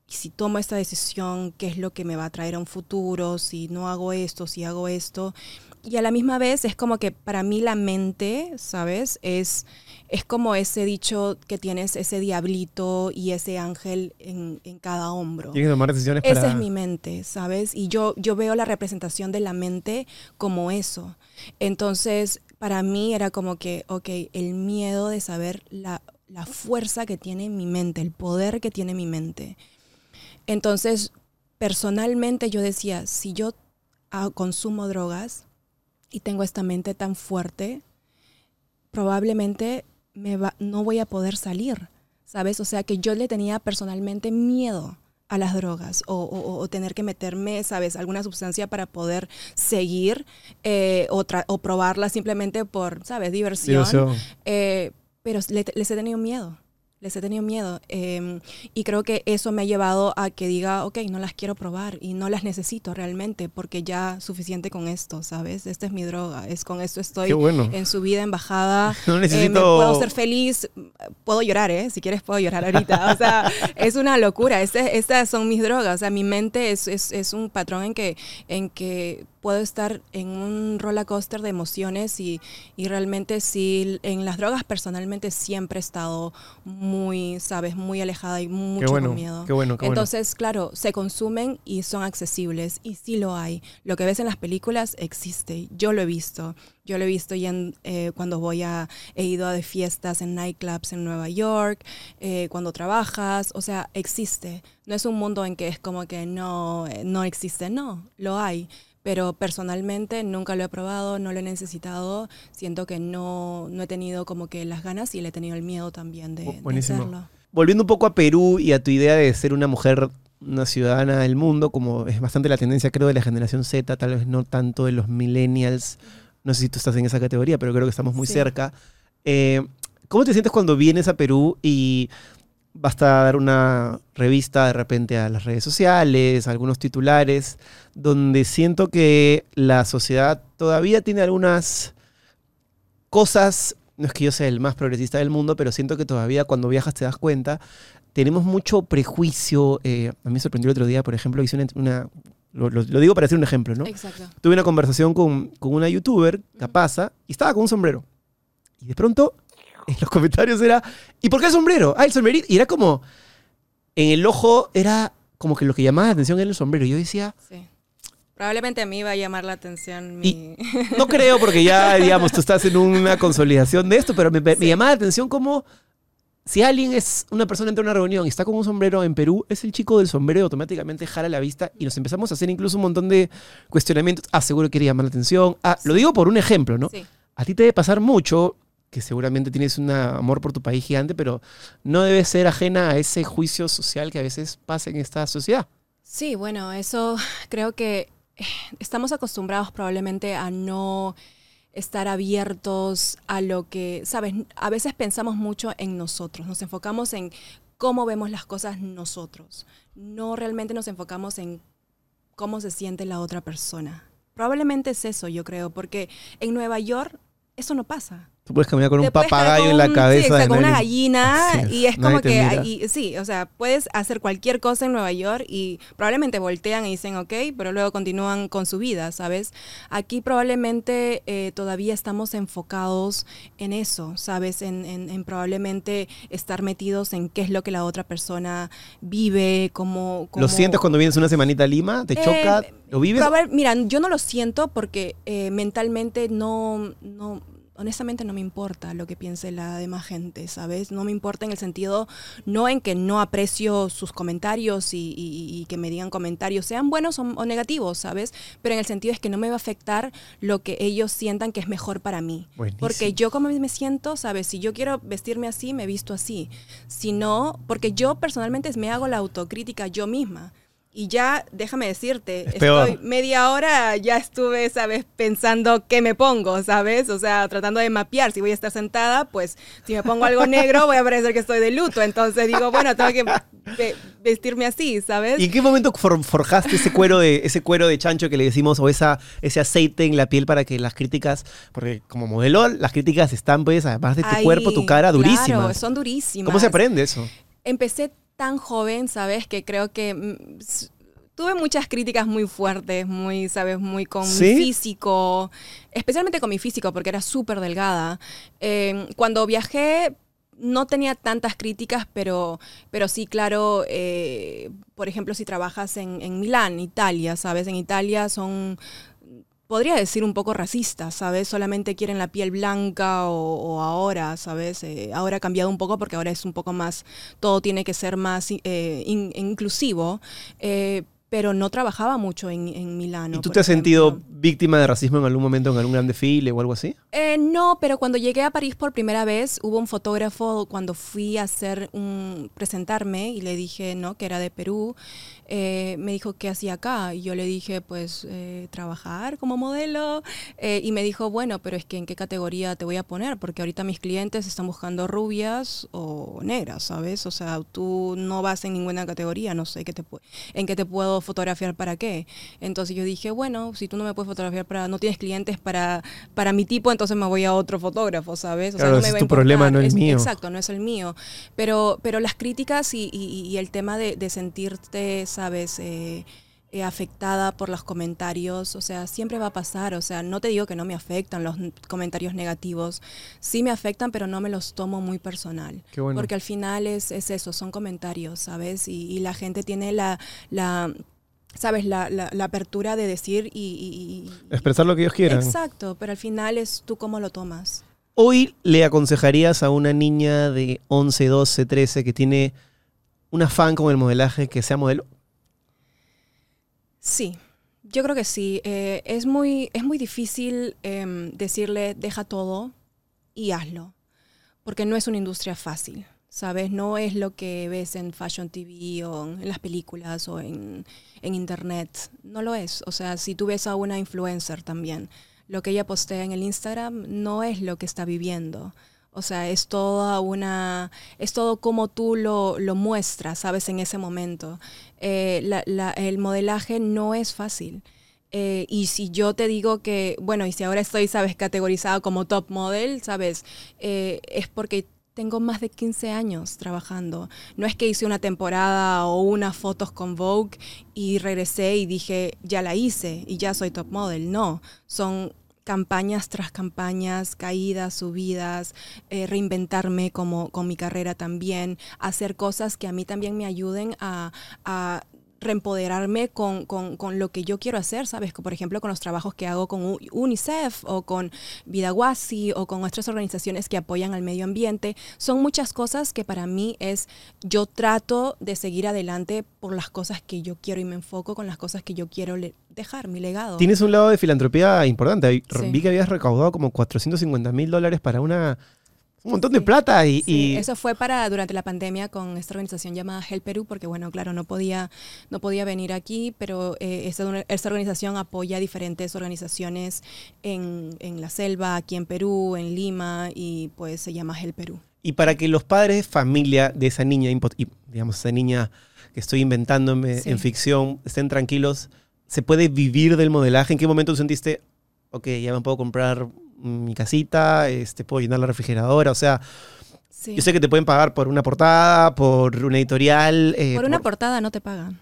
Si tomo esta decisión, ¿qué es lo que me va a traer a un futuro? Si no hago esto, si hago esto. Y a la misma vez es como que para mí la mente, ¿sabes? Es, es como ese dicho que tienes ese diablito y ese ángel en, en cada hombro. Tienes que tomar decisiones Esa para... es mi mente, ¿sabes? Y yo, yo veo la representación de la mente como eso. Entonces, para mí era como que, ok, el miedo de saber la, la fuerza que tiene mi mente, el poder que tiene mi mente. Entonces, personalmente yo decía, si yo ah, consumo drogas y tengo esta mente tan fuerte, probablemente me va- no voy a poder salir, ¿sabes? O sea que yo le tenía personalmente miedo a las drogas o, o- o tener que meterme, ¿sabes? Alguna sustancia para poder seguir eh, o, o probarla simplemente por, ¿sabes? Diversión. Diversión. Eh, pero le- les he tenido miedo. Les he tenido miedo. eh, y creo que eso me ha llevado a que diga, ok, no las quiero probar y no las necesito realmente porque ya suficiente con esto, ¿sabes? Esta es mi droga. Es con esto estoy bueno. en su vida, en bajada. <laughs> No Eh, necesito... me puedo ser feliz, puedo llorar, ¿eh? Si quieres puedo llorar ahorita. O sea, <laughs> es una locura. Este- estas son mis drogas. O sea, mi mente es, es, es un patrón en que, en que puedo estar en un roller coaster de emociones y, y realmente sí, en las drogas personalmente siempre he estado muy, sabes, muy alejada y mucho Qué bueno, con miedo. qué bueno, qué bueno. Entonces, claro, se consumen y son accesibles y sí lo hay. Lo que ves en las películas existe. Yo lo he visto. Yo lo he visto ya en, eh, cuando voy a, he ido a de fiestas en nightclubs en Nueva York, eh, cuando trabajas, o sea, existe. No es un mundo en que es como que no, eh, no existe, no, lo hay. Pero personalmente nunca lo he probado, no lo he necesitado, siento que no, no he tenido como que las ganas y le he tenido el miedo también de, hacerlo. Volviendo un poco a Perú y a tu idea de ser una mujer, una ciudadana del mundo, como es bastante la tendencia, creo, de la generación Z, tal vez no tanto de los millennials. No sé si tú estás en esa categoría, pero creo que estamos muy Sí. cerca. Eh, ¿Cómo te sientes cuando vienes a Perú y basta dar una revista de repente a las redes sociales, algunos titulares, donde siento que la sociedad todavía tiene algunas cosas, no es que yo sea el más progresista del mundo, pero siento que todavía cuando viajas te das cuenta, tenemos mucho prejuicio. eh, a mí me sorprendió el otro día, por ejemplo, hice una... una- lo, lo- lo digo para hacer un ejemplo, ¿no? Exacto. tuve una conversación con, con una youtuber, Capaza, y estaba con un sombrero. Y de pronto, en los comentarios era, ¿y por qué el sombrero? Ah, el sombrerito. Y era como, en el ojo era como que lo que llamaba la atención era el sombrero. Yo decía, Sí. Probablemente a mí va a llamar la atención mi... no creo porque ya, <laughs> digamos, tú estás en una consolidación de esto, pero me, me llamaba la atención como... Si alguien es una persona entra a una reunión y está con un sombrero en Perú, es el chico del sombrero automáticamente jala la vista y nos empezamos a hacer incluso un montón de cuestionamientos. Ah, seguro quiere llamar la atención. Ah, lo digo por un ejemplo, ¿no? Sí. A ti te debe pasar mucho, que seguramente tienes un amor por tu país gigante, pero no debes ser ajena a ese juicio social que a veces pasa en esta sociedad. Sí, bueno, eso creo que estamos acostumbrados probablemente a no estar abiertos a lo que, sabes, a veces pensamos mucho en nosotros, nos enfocamos en cómo vemos las cosas nosotros, no realmente nos enfocamos en cómo se siente la otra persona. Probablemente es eso, yo creo, porque en Nueva York eso no pasa. Tú puedes caminar con un papagayo con en la cabeza. Sí, exacto, de con una gallina <laughs> es, y es como que, y- sí, o sea, puedes hacer cualquier cosa en Nueva York y probablemente voltean y dicen, ok, pero luego continúan con su vida, ¿sabes? Aquí probablemente eh, todavía estamos enfocados en eso, ¿sabes? En, en- en probablemente estar metidos en qué es lo que la otra persona vive, cómo... ¿Lo cómo- sientes cuando vienes una semanita a Lima? ¿Te Eh, choca? ¿Lo vives? Probar- mira, yo no lo siento porque eh, mentalmente no, no, honestamente no me importa lo que piense la demás gente, ¿sabes? No me importa en el sentido, no en que no aprecio sus comentarios y, y- y que me digan comentarios, sean buenos o, o negativos, ¿sabes? Pero en el sentido es que no me va a afectar lo que ellos sientan que es mejor para mí. Buenísimo. Porque yo como me siento, ¿sabes? Si yo quiero vestirme así, me visto así. Si no, porque yo personalmente me hago la autocrítica yo misma. Y ya, déjame decirte, Es estoy media hora, ya estuve, ¿sabes? Pensando qué me pongo, ¿sabes? O sea, tratando de mapear. Si voy a estar sentada, pues si me pongo algo negro, voy a parecer que estoy de luto. Entonces digo, bueno, tengo que ve- vestirme así, ¿sabes? ¿Y en qué momento for- forjaste ese cuero de ese cuero de chancho que le decimos o esa ese aceite en la piel para que las críticas, porque como modelo las críticas están pues además de tu cuerpo, tu cara Claro, durísimas. son durísimas. ¿Cómo se aprende eso? empecé tan joven, ¿sabes? Que creo que mm, tuve muchas críticas muy fuertes, muy, ¿sabes? Muy con ¿Sí? mi físico, especialmente con mi físico, porque era súper delgada. Eh, cuando viajé no tenía tantas críticas, pero, pero sí, claro, eh, por ejemplo, si trabajas en, en Milán, Italia, ¿sabes? En Italia son podría decir un poco racista, ¿sabes? Solamente quieren la piel blanca o, o ahora, ¿sabes? Eh, ahora ha cambiado un poco porque ahora es un poco más, todo tiene que ser más eh, in- inclusivo, eh, pero no trabajaba mucho en, en Milano. ¿Y tú te has sentido víctima de racismo en algún momento, en algún gran desfile o algo así? Eh, no, pero cuando llegué a París por primera vez, hubo un fotógrafo cuando fui a hacer un presentarme y le dije, no, que era de Perú. Eh, me dijo, ¿qué hacía acá? Y yo le dije, pues, eh, trabajar como modelo. Eh, y me dijo, bueno, pero es que ¿en qué categoría te voy a poner? Porque ahorita mis clientes están buscando rubias o negras, ¿sabes? O sea, tú no vas en ninguna categoría, no sé qué te en qué te puedo fotografiar para qué. Entonces yo dije, bueno, si tú no me puedes fotografiar para, no tienes clientes para, para mi tipo, entonces me voy a otro fotógrafo, ¿sabes? O Claro, no me es va tu problema, no el Es- mío. Exacto, no es el mío. Pero, pero las críticas y, y- y el tema de, de sentirte, ¿sabes? Eh, eh, afectada por los comentarios, o sea, siempre va a pasar, o sea, no te digo que no me afectan los comentarios negativos, sí me afectan, pero no me los tomo muy personal, Qué bueno. porque al final es, es eso, son comentarios, ¿sabes? Y, y la gente tiene la, la ¿sabes? La, la- la apertura de decir y... y- y- Expresar lo que ellos quieran. Exacto, pero al final es tú cómo lo tomas. Hoy le aconsejarías a una niña de 11, 12, 13 que tiene un afán con el modelaje que sea modelo. Sí, yo creo que sí. Eh, es, muy, es muy difícil em, decirle deja todo y hazlo, porque no es una industria fácil, ¿sabes? No es lo que ves en Fashion TV o en las películas o en, en Internet. No lo es. O sea, si tú ves a una influencer también, lo que ella postea en el Instagram no es lo que está viviendo. O sea, es toda una, es todo como tú lo, lo muestras, ¿sabes? En ese momento. Eh, la- la- el modelaje no es fácil. Eh, y si yo te digo que, bueno, y si ahora estoy, sabes, categorizada como top model, sabes, Eh, es porque tengo más de 15 años trabajando. No es que hice una temporada o unas fotos con Vogue y regresé y dije, ya la hice y ya soy top model. No, son campañas tras campañas, caídas, subidas, eh, reinventarme como con mi carrera también, hacer cosas que a mí también me ayuden a, reempoderarme con, con- lo que yo quiero hacer, ¿sabes? Por ejemplo, con los trabajos que hago con UNICEF o con Vidahuasi o con otras organizaciones que apoyan al medio ambiente. Son muchas cosas que para mí es, yo trato de seguir adelante por las cosas que yo quiero y me enfoco con las cosas que yo quiero dejar, mi legado. Tienes un lado de filantropía importante. Vi que habías recaudado como 450 mil dólares para una... Un montón de Sí. plata y... Sí, y- eso fue para durante la pandemia con esta organización llamada Help Perú, porque bueno, claro, no podía, no podía venir aquí, pero eh, esta, esta organización apoya diferentes organizaciones en, en la selva, aquí en Perú, en Lima, y pues se llama Help Perú. Y para que los padres de familia de esa niña, digamos, esa niña que estoy inventándome Sí. en ficción, estén tranquilos, ¿se puede vivir del modelaje? ¿En qué momento tú sentiste, ok, ya me puedo comprar mi casita, este, puedo llenar la refrigeradora? O sea, Sí. yo sé que te pueden pagar por una portada, por una editorial. eh, Por una portada no te pagan.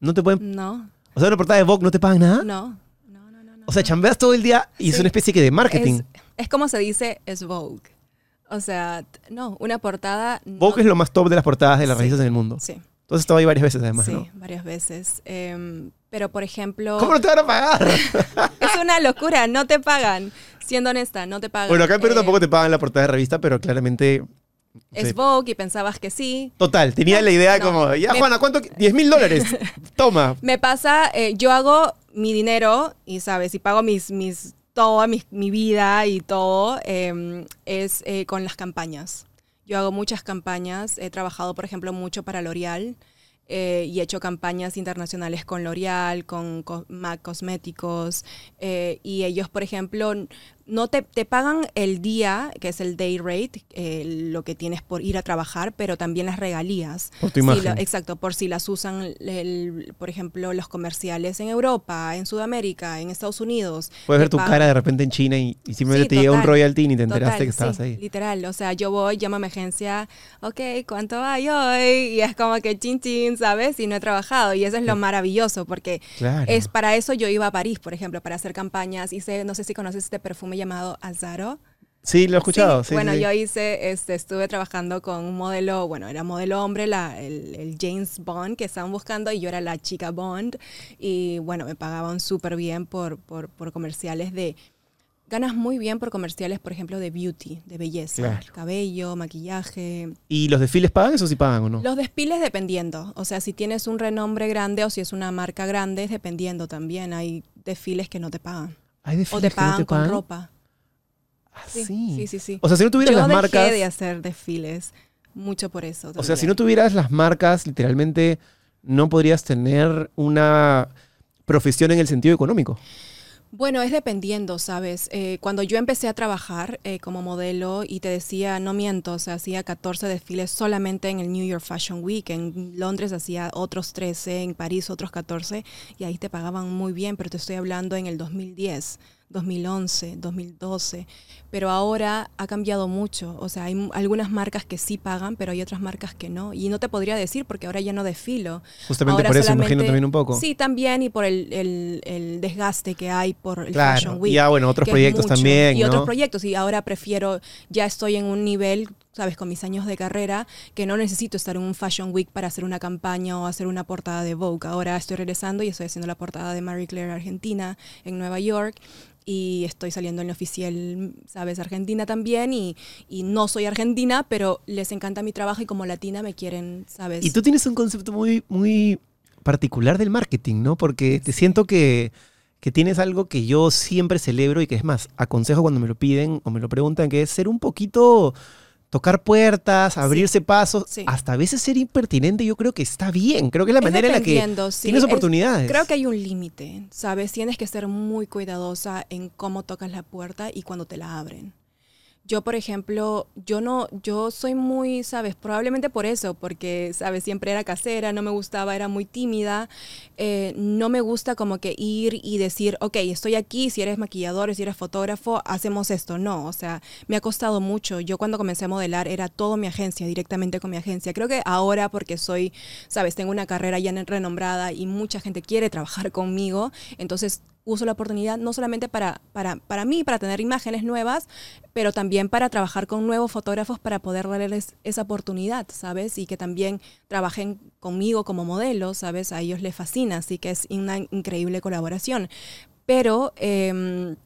No te pueden... No, O sea, una portada de Vogue no te pagan nada. no. No, no. O sea, chambeas todo el día y es una especie que de marketing. es, es como se dice, es Vogue. O sea, no, una portada... no- Vogue es lo más top de las portadas de las Sí. revistas en el mundo. Sí, Has estado ahí varias veces además, sí, ¿no? varias veces. Em, pero, por ejemplo... ¿Cómo no te van a pagar? <laughs> Es una locura, no te pagan. Siendo honesta, no te pagan. bueno, acá en Perú Eh, tampoco te pagan la portada de revista, pero claramente... Es sí. Vogue y pensabas que sí. Total, tenía la idea No. como, ya Me- Juana, ¿cuánto? 10 mil dólares. <laughs> Toma. Me pasa, eh, yo hago mi dinero y, ¿sabes? Y pago mis, mis, toda mi, mi vida y todo, eh, es eh, con las campañas. Yo hago muchas campañas. He trabajado, por ejemplo, mucho para L'Oreal. eh, y he hecho campañas internacionales con L'Oreal, con co- MAC Cosméticos, eh, y ellos, por ejemplo, no te, te pagan el día, que es el day rate, eh, lo que tienes por ir a trabajar, pero también las regalías. Por tu imagen. lo- exacto, por si las usan, el- por ejemplo, los comerciales en Europa, en Sudamérica, en Estados Unidos. Puedes ver tu pagan. cara de repente en China y, y simplemente Sí, te llega un royalty y te enteraste Total, que estabas sí, ahí. Literal, o sea, yo voy, llamo a emergencia, ok, ¿cuánto hay hoy? Y es como que chin chin, ¿sabes? Y no he trabajado. Y eso es lo maravilloso, porque Claro. es para eso yo iba a París, por ejemplo, para hacer campañas. Hice, no sé si conoces este perfume llamado Azaro. Sí, lo he escuchado. Sí, sí, bueno, sí. yo hice, este, estuve trabajando con un modelo, bueno, era modelo hombre, la, el, el James Bond que estaban buscando y yo era la chica Bond y bueno, me pagaban súper bien por, por, por comerciales de... Ganas muy bien por comerciales, por ejemplo, de beauty, de belleza, Claro. cabello, maquillaje. ¿Y los desfiles pagan eso sí pagan o no? Los desfiles dependiendo, o sea, si tienes un renombre grande o si es una marca grande, es dependiendo también. Hay desfiles que no te pagan ¿Hay desfiles o te no pagan con ropa. Ah, Sí, sí. sí. O sea, si no tuvieras Yo las dejé marcas... de hacer desfiles mucho por eso. O sea, si no tuvieras las marcas, literalmente no podrías tener una profesión en el sentido económico. Bueno, es dependiendo, ¿sabes? Eh, cuando yo empecé a trabajar eh, como modelo y te decía, no miento, o sea, hacía 14 desfiles solamente en el New York Fashion Week, en Londres hacía otros 13, en París otros 14, y ahí te pagaban muy bien, pero te estoy hablando en el 2010. 2011, 2012, pero ahora ha cambiado mucho. O sea, hay algunas marcas que sí pagan, pero hay otras marcas que no. Y no te podría decir porque ahora ya no desfilo. Justamente Ahora por eso, imagino también un poco. Sí, también y por el, el- el desgaste que hay por el claro. Fashion Week. Y ya, bueno, otros proyectos mucho. también, Y otros proyectos. Y ahora prefiero, ya estoy en un nivel, sabes, con mis años de carrera, que no necesito estar en un Fashion Week para hacer una campaña o hacer una portada de Vogue. Ahora estoy regresando y estoy haciendo la portada de Marie Claire Argentina en Nueva York. Y estoy saliendo en la oficial, sabes, Argentina también. Y, y no soy argentina, pero les encanta mi trabajo y como latina me quieren, sabes. Y tú tienes un concepto muy, muy particular del marketing, ¿no? Porque te siento que, que tienes algo que yo siempre celebro y que es más, aconsejo cuando me lo piden o me lo preguntan, que es ser un poquito, tocar puertas, abrirse pasos, sí. hasta a veces ser impertinente, yo creo que está bien. Creo que es la Es manera en la que sí. tienes Es- oportunidades. Creo que hay un límite, ¿sabes? Tienes que ser muy cuidadosa en cómo tocas la puerta y cuando te la abren. Yo, por ejemplo, yo no, yo soy muy, sabes, probablemente por eso, porque, sabes, siempre era casera, no me gustaba, era muy tímida, eh, no me gusta como que ir y decir, ok, estoy aquí, si eres maquillador, si eres fotógrafo, hacemos esto. No, o sea, me ha costado mucho. Yo cuando comencé a modelar era todo mi agencia, directamente con mi agencia. Creo que ahora, porque soy, sabes, tengo una carrera ya renombrada y mucha gente quiere trabajar <laughs> conmigo, entonces uso la oportunidad no solamente para, para, para mí, para tener imágenes nuevas, pero también para trabajar con nuevos fotógrafos para poder darles esa oportunidad, ¿sabes? Y que también trabajen conmigo como modelo, ¿sabes? A ellos les fascina, así que es una increíble colaboración. Pero em,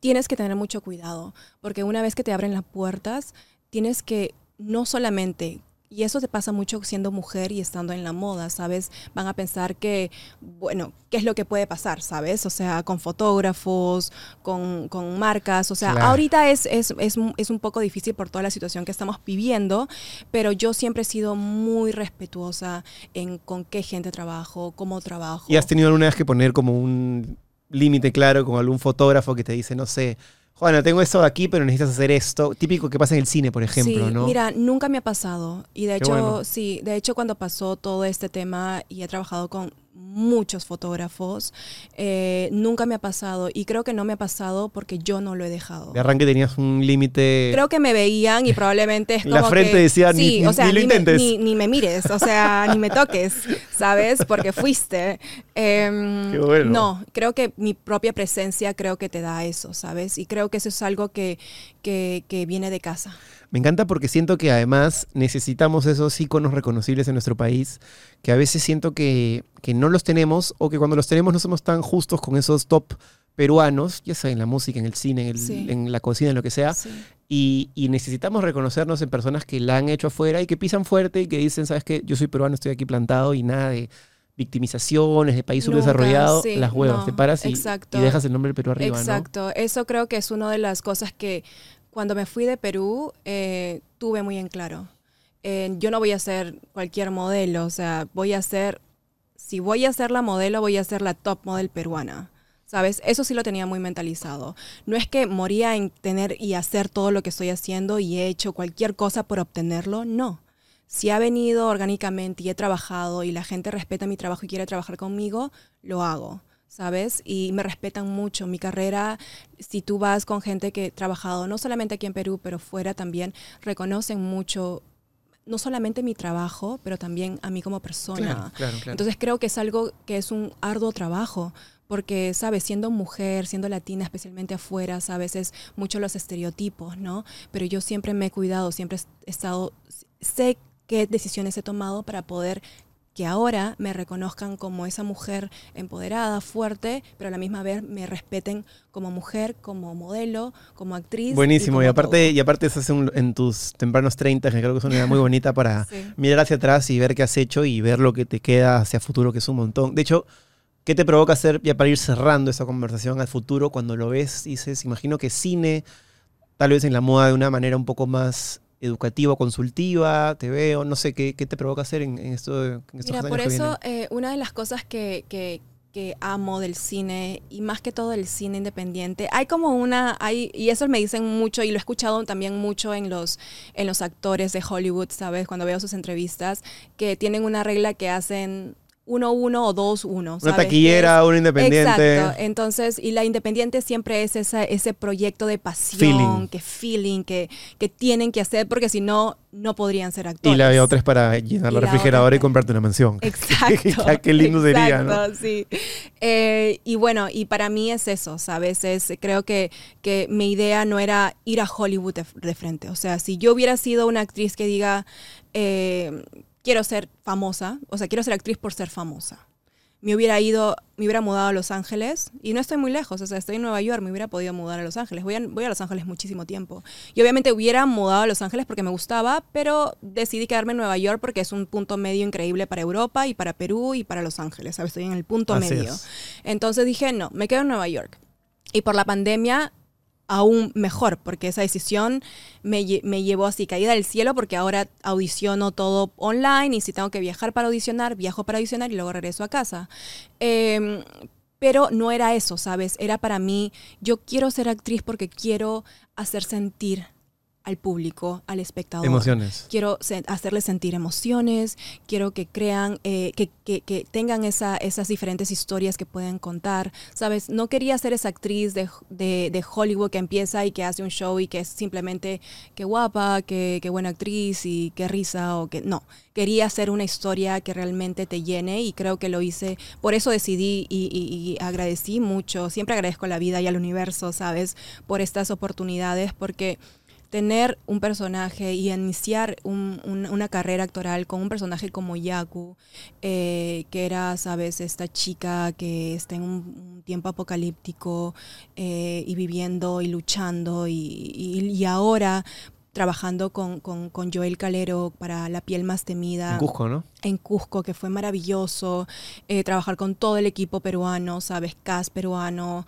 tienes que tener mucho cuidado, porque una vez que te abren las puertas, tienes que no solamente y eso te pasa mucho siendo mujer y estando en la moda, ¿sabes? Van a pensar que, bueno, ¿qué es lo que puede pasar, ¿sabes? O sea, con fotógrafos, con, con marcas. O sea, Claro. ahorita es, es, es, es un poco difícil por toda la situación que estamos viviendo, pero yo siempre he sido muy respetuosa en con qué gente trabajo, cómo trabajo. ¿Y has tenido alguna vez que poner como un límite claro con algún fotógrafo que te dice, no sé, Juana, tengo esto de aquí, pero necesitas hacer esto? Típico que pasa en el cine, por ejemplo, sí, ¿no? Mira, nunca me ha pasado. Y de Qué hecho, bueno. sí, de hecho cuando pasó todo este tema y he trabajado con muchos fotógrafos, eh, nunca me ha pasado. Y creo que no me ha pasado porque yo no lo he dejado. De arranque tenías un límite... Creo que me veían y probablemente es como La frente que- decía, ni- sí, o sea, ni lo me- intentes. ni, ni me mires, o sea, ni me toques, ¿sabes? Porque fuiste. Em, Qué bueno. No, creo que mi propia presencia creo que te da eso, ¿sabes? Y creo que eso es algo que, que, que viene de casa. Me encanta porque siento que además necesitamos esos iconos reconocibles en nuestro país, que a veces siento que, que no los tenemos o que cuando los tenemos no somos tan justos con esos top peruanos, ya sea en la música, en el cine, en, el- Sí. en la cocina, en lo que sea, Sí. y, y necesitamos reconocernos en personas que la han hecho afuera y que pisan fuerte y que dicen, sabes qué, yo soy peruano, estoy aquí plantado y nada de victimizaciones, de país subdesarrollado, sí, las huevas, no, te paras y, dejas el nombre del Perú arriba, ¿no? Exacto, eso creo que es una de las cosas que cuando me fui de Perú eh, tuve muy en claro. Eh, yo no voy a ser cualquier modelo, o sea, voy a ser, si voy a ser la modelo, voy a ser la top model peruana. ¿Sabes? Eso sí lo tenía muy mentalizado. No es que moría en tener y hacer todo lo que estoy haciendo y he hecho cualquier cosa por obtenerlo, no. Si ha venido orgánicamente y he trabajado y la gente respeta mi trabajo y quiere trabajar conmigo, lo hago, ¿sabes? Y me respetan mucho. Mi carrera, si tú vas con gente que he trabajado, no solamente aquí en Perú, pero fuera también, reconocen mucho, no solamente mi trabajo, pero también a mí como persona. Claro, claro, claro. Entonces creo que es algo que es un arduo trabajo, porque, sabes, siendo mujer, siendo latina, especialmente afuera, sabes, es mucho los estereotipos, ¿no? Pero yo siempre me he cuidado, siempre he estado, sé qué decisiones he tomado para poder que ahora me reconozcan como esa mujer empoderada, fuerte, pero a la misma vez me respeten como mujer, como modelo, como actriz. Buenísimo, y, aparte, todo. y aparte estás en, en tus tempranos 30, que creo que es una edad muy bonita para <laughs> Sí. mirar hacia atrás y ver qué has hecho y ver lo que te queda hacia futuro, que es un montón. De hecho, ¿qué te provoca hacer, ya para ir cerrando esa conversación al futuro, cuando lo ves, dices, imagino que cine, tal vez en la moda de una manera un poco más educativa, consultiva, te veo, no sé, ¿qué, qué te provoca hacer en, en esto, en estos Mira, años por eso eh, una de las cosas que, que- que amo del cine y más que todo del cine independiente, hay como una, hay, y eso me dicen mucho y lo he escuchado también mucho en los, en los actores de Hollywood, ¿sabes? Cuando veo sus entrevistas, que tienen una regla que hacen 1-1 o 2-1. Una taquillera, una independiente. Exacto. Entonces, y la independiente siempre es esa, ese proyecto de pasión, Feeling. que feeling, que, que tienen que hacer, porque si no, no podrían ser actores. Y la otra es para llenar la la refrigeradora y comprarte una mansión. <laughs> Exacto. qué, lindo sería, ¿no? Exacto, sí. Eh, y bueno, y para mí es eso, ¿sabes? Es, creo que, que mi idea no era ir a Hollywood de, de frente. O sea, si yo hubiera sido una actriz que diga, eh, quiero ser famosa, o sea, quiero ser actriz por ser famosa. Me hubiera ido, me hubiera mudado a Los Ángeles y no estoy muy lejos, o sea, estoy en Nueva York, me hubiera podido mudar a Los Ángeles. Voy a, voy a Los Ángeles muchísimo tiempo. Y obviamente hubiera mudado a Los Ángeles porque me gustaba, pero decidí quedarme en Nueva York porque es un punto medio increíble para Europa y para Perú y para Los Ángeles, ¿sabes? Estoy en el punto Así medio. es. Entonces dije, no, me quedo en Nueva York. Y por la pandemia, aún mejor, porque esa decisión me, me llevó así caída del cielo, porque ahora audiciono todo online y si tengo que viajar para audicionar, viajo para audicionar y luego regreso a casa. Eh, Pero no era eso, ¿sabes? Era para mí, yo quiero ser actriz porque quiero hacer sentir al público, al espectador. Emociones. Quiero hacerles sentir emociones, quiero que crean, eh, que, que- que tengan esa, esas diferentes historias que pueden contar, ¿sabes? No quería ser esa actriz de, de- de Hollywood que empieza y que hace un show y que es simplemente qué guapa, qué, qué buena actriz y qué risa o que... No, quería hacer una historia que realmente te llene y creo que lo hice, por eso decidí y, y- y agradecí mucho, siempre agradezco a la vida y al universo, ¿sabes? Por estas oportunidades porque tener un personaje y iniciar un- un- una carrera actoral con un personaje como Yaku, eh, que era, sabes, esta chica que está en un, tiempo apocalíptico eh, y viviendo y luchando y ahora trabajando con, con- con Joel Calero para La piel más temida En Cusco, ¿no? en Cusco, que fue maravilloso, eh, trabajar con todo el equipo peruano, sabes, cast peruano,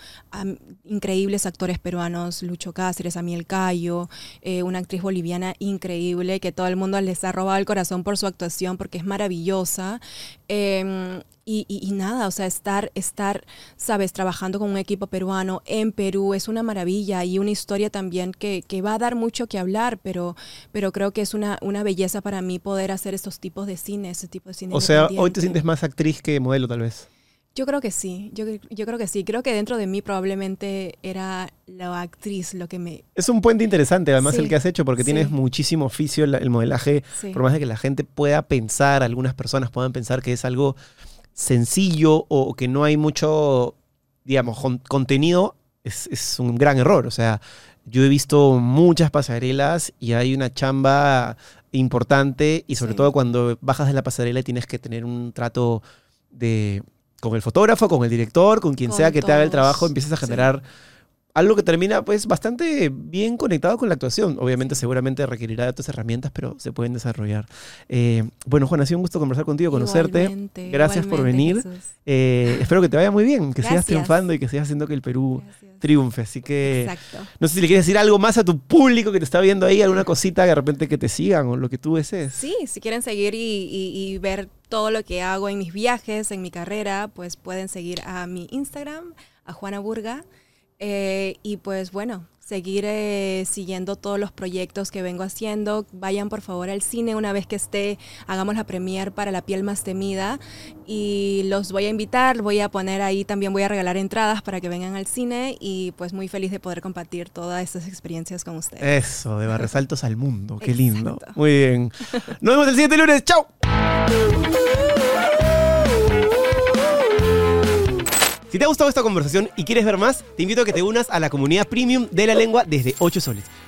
increíbles actores peruanos, Lucho Cáceres, Amiel Cayo, eh, una actriz boliviana increíble, que todo el mundo les ha robado el corazón por su actuación, porque es maravillosa. Em, y, y- y nada, o sea, estar, estar, sabes, trabajando con un equipo peruano en Perú es una maravilla y una historia también que, que va a dar mucho que hablar, pero, pero creo que es una, una belleza para mí poder hacer estos tipos de cine, ese tipo de cine. O sea, hoy te sientes más actriz que modelo, tal vez. Yo creo que sí, yo, yo creo que sí. Creo que dentro de mí probablemente era la actriz lo que me... Es un puente interesante, además, Sí, el que has hecho, porque sí. tienes muchísimo oficio el, el modelaje. Sí. Por más de que la gente pueda pensar, algunas personas puedan pensar que es algo sencillo o que no hay mucho, digamos, con- contenido, es, es un gran error. O sea, yo he visto muchas pasarelas y hay una chamba importante y sobre Sí. todo cuando bajas de la pasarela y tienes que tener un trato de con el fotógrafo, con el director, con quien Con sea que te haga el trabajo, empiezas a sí. Algo que termina pues bastante bien conectado con la actuación. Obviamente seguramente requerirá de otras herramientas, pero se pueden desarrollar. Eh, bueno, Juan, ha sido un gusto conversar contigo, conocerte. Igualmente, Gracias por venir. Eh, espero que te vaya muy bien, que sigas triunfando y que sigas haciendo que el Perú Gracias. triunfe. Así que Exacto. no sé si le quieres decir algo más a tu público que te está viendo ahí, alguna cosita que de repente que te sigan o lo que tú desees. Sí, si quieren seguir y, y- y ver todo lo que hago en mis viajes, en mi carrera, pues pueden seguir a mi Instagram, a Juana Burga. Eh, y pues bueno, seguir eh, siguiendo todos los proyectos que vengo haciendo. Vayan por favor al cine una vez que esté, hagamos la premier para La piel más temida. Y los voy a invitar, voy a poner ahí, también voy a regalar entradas para que vengan al cine y pues muy feliz de poder compartir todas estas experiencias con ustedes. Eso, de Barresaltos al mundo. Qué lindo. Muy bien. <laughs> Nos vemos el siguiente lunes. ¡Chao! Si te ha gustado esta conversación y quieres ver más, te invito a que te unas a la comunidad premium de la lengua desde 8 soles.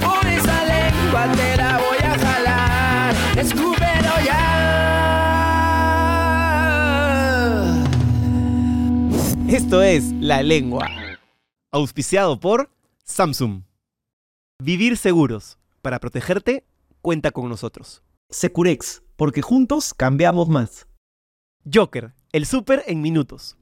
Por esa lengua te la voy a jalar. Escúpelo ya. Esto es La Lengua, auspiciado por Samsung. Vivir seguros. Para protegerte, cuenta con nosotros. Securex, porque juntos cambiamos más. Joker, el súper en minutos.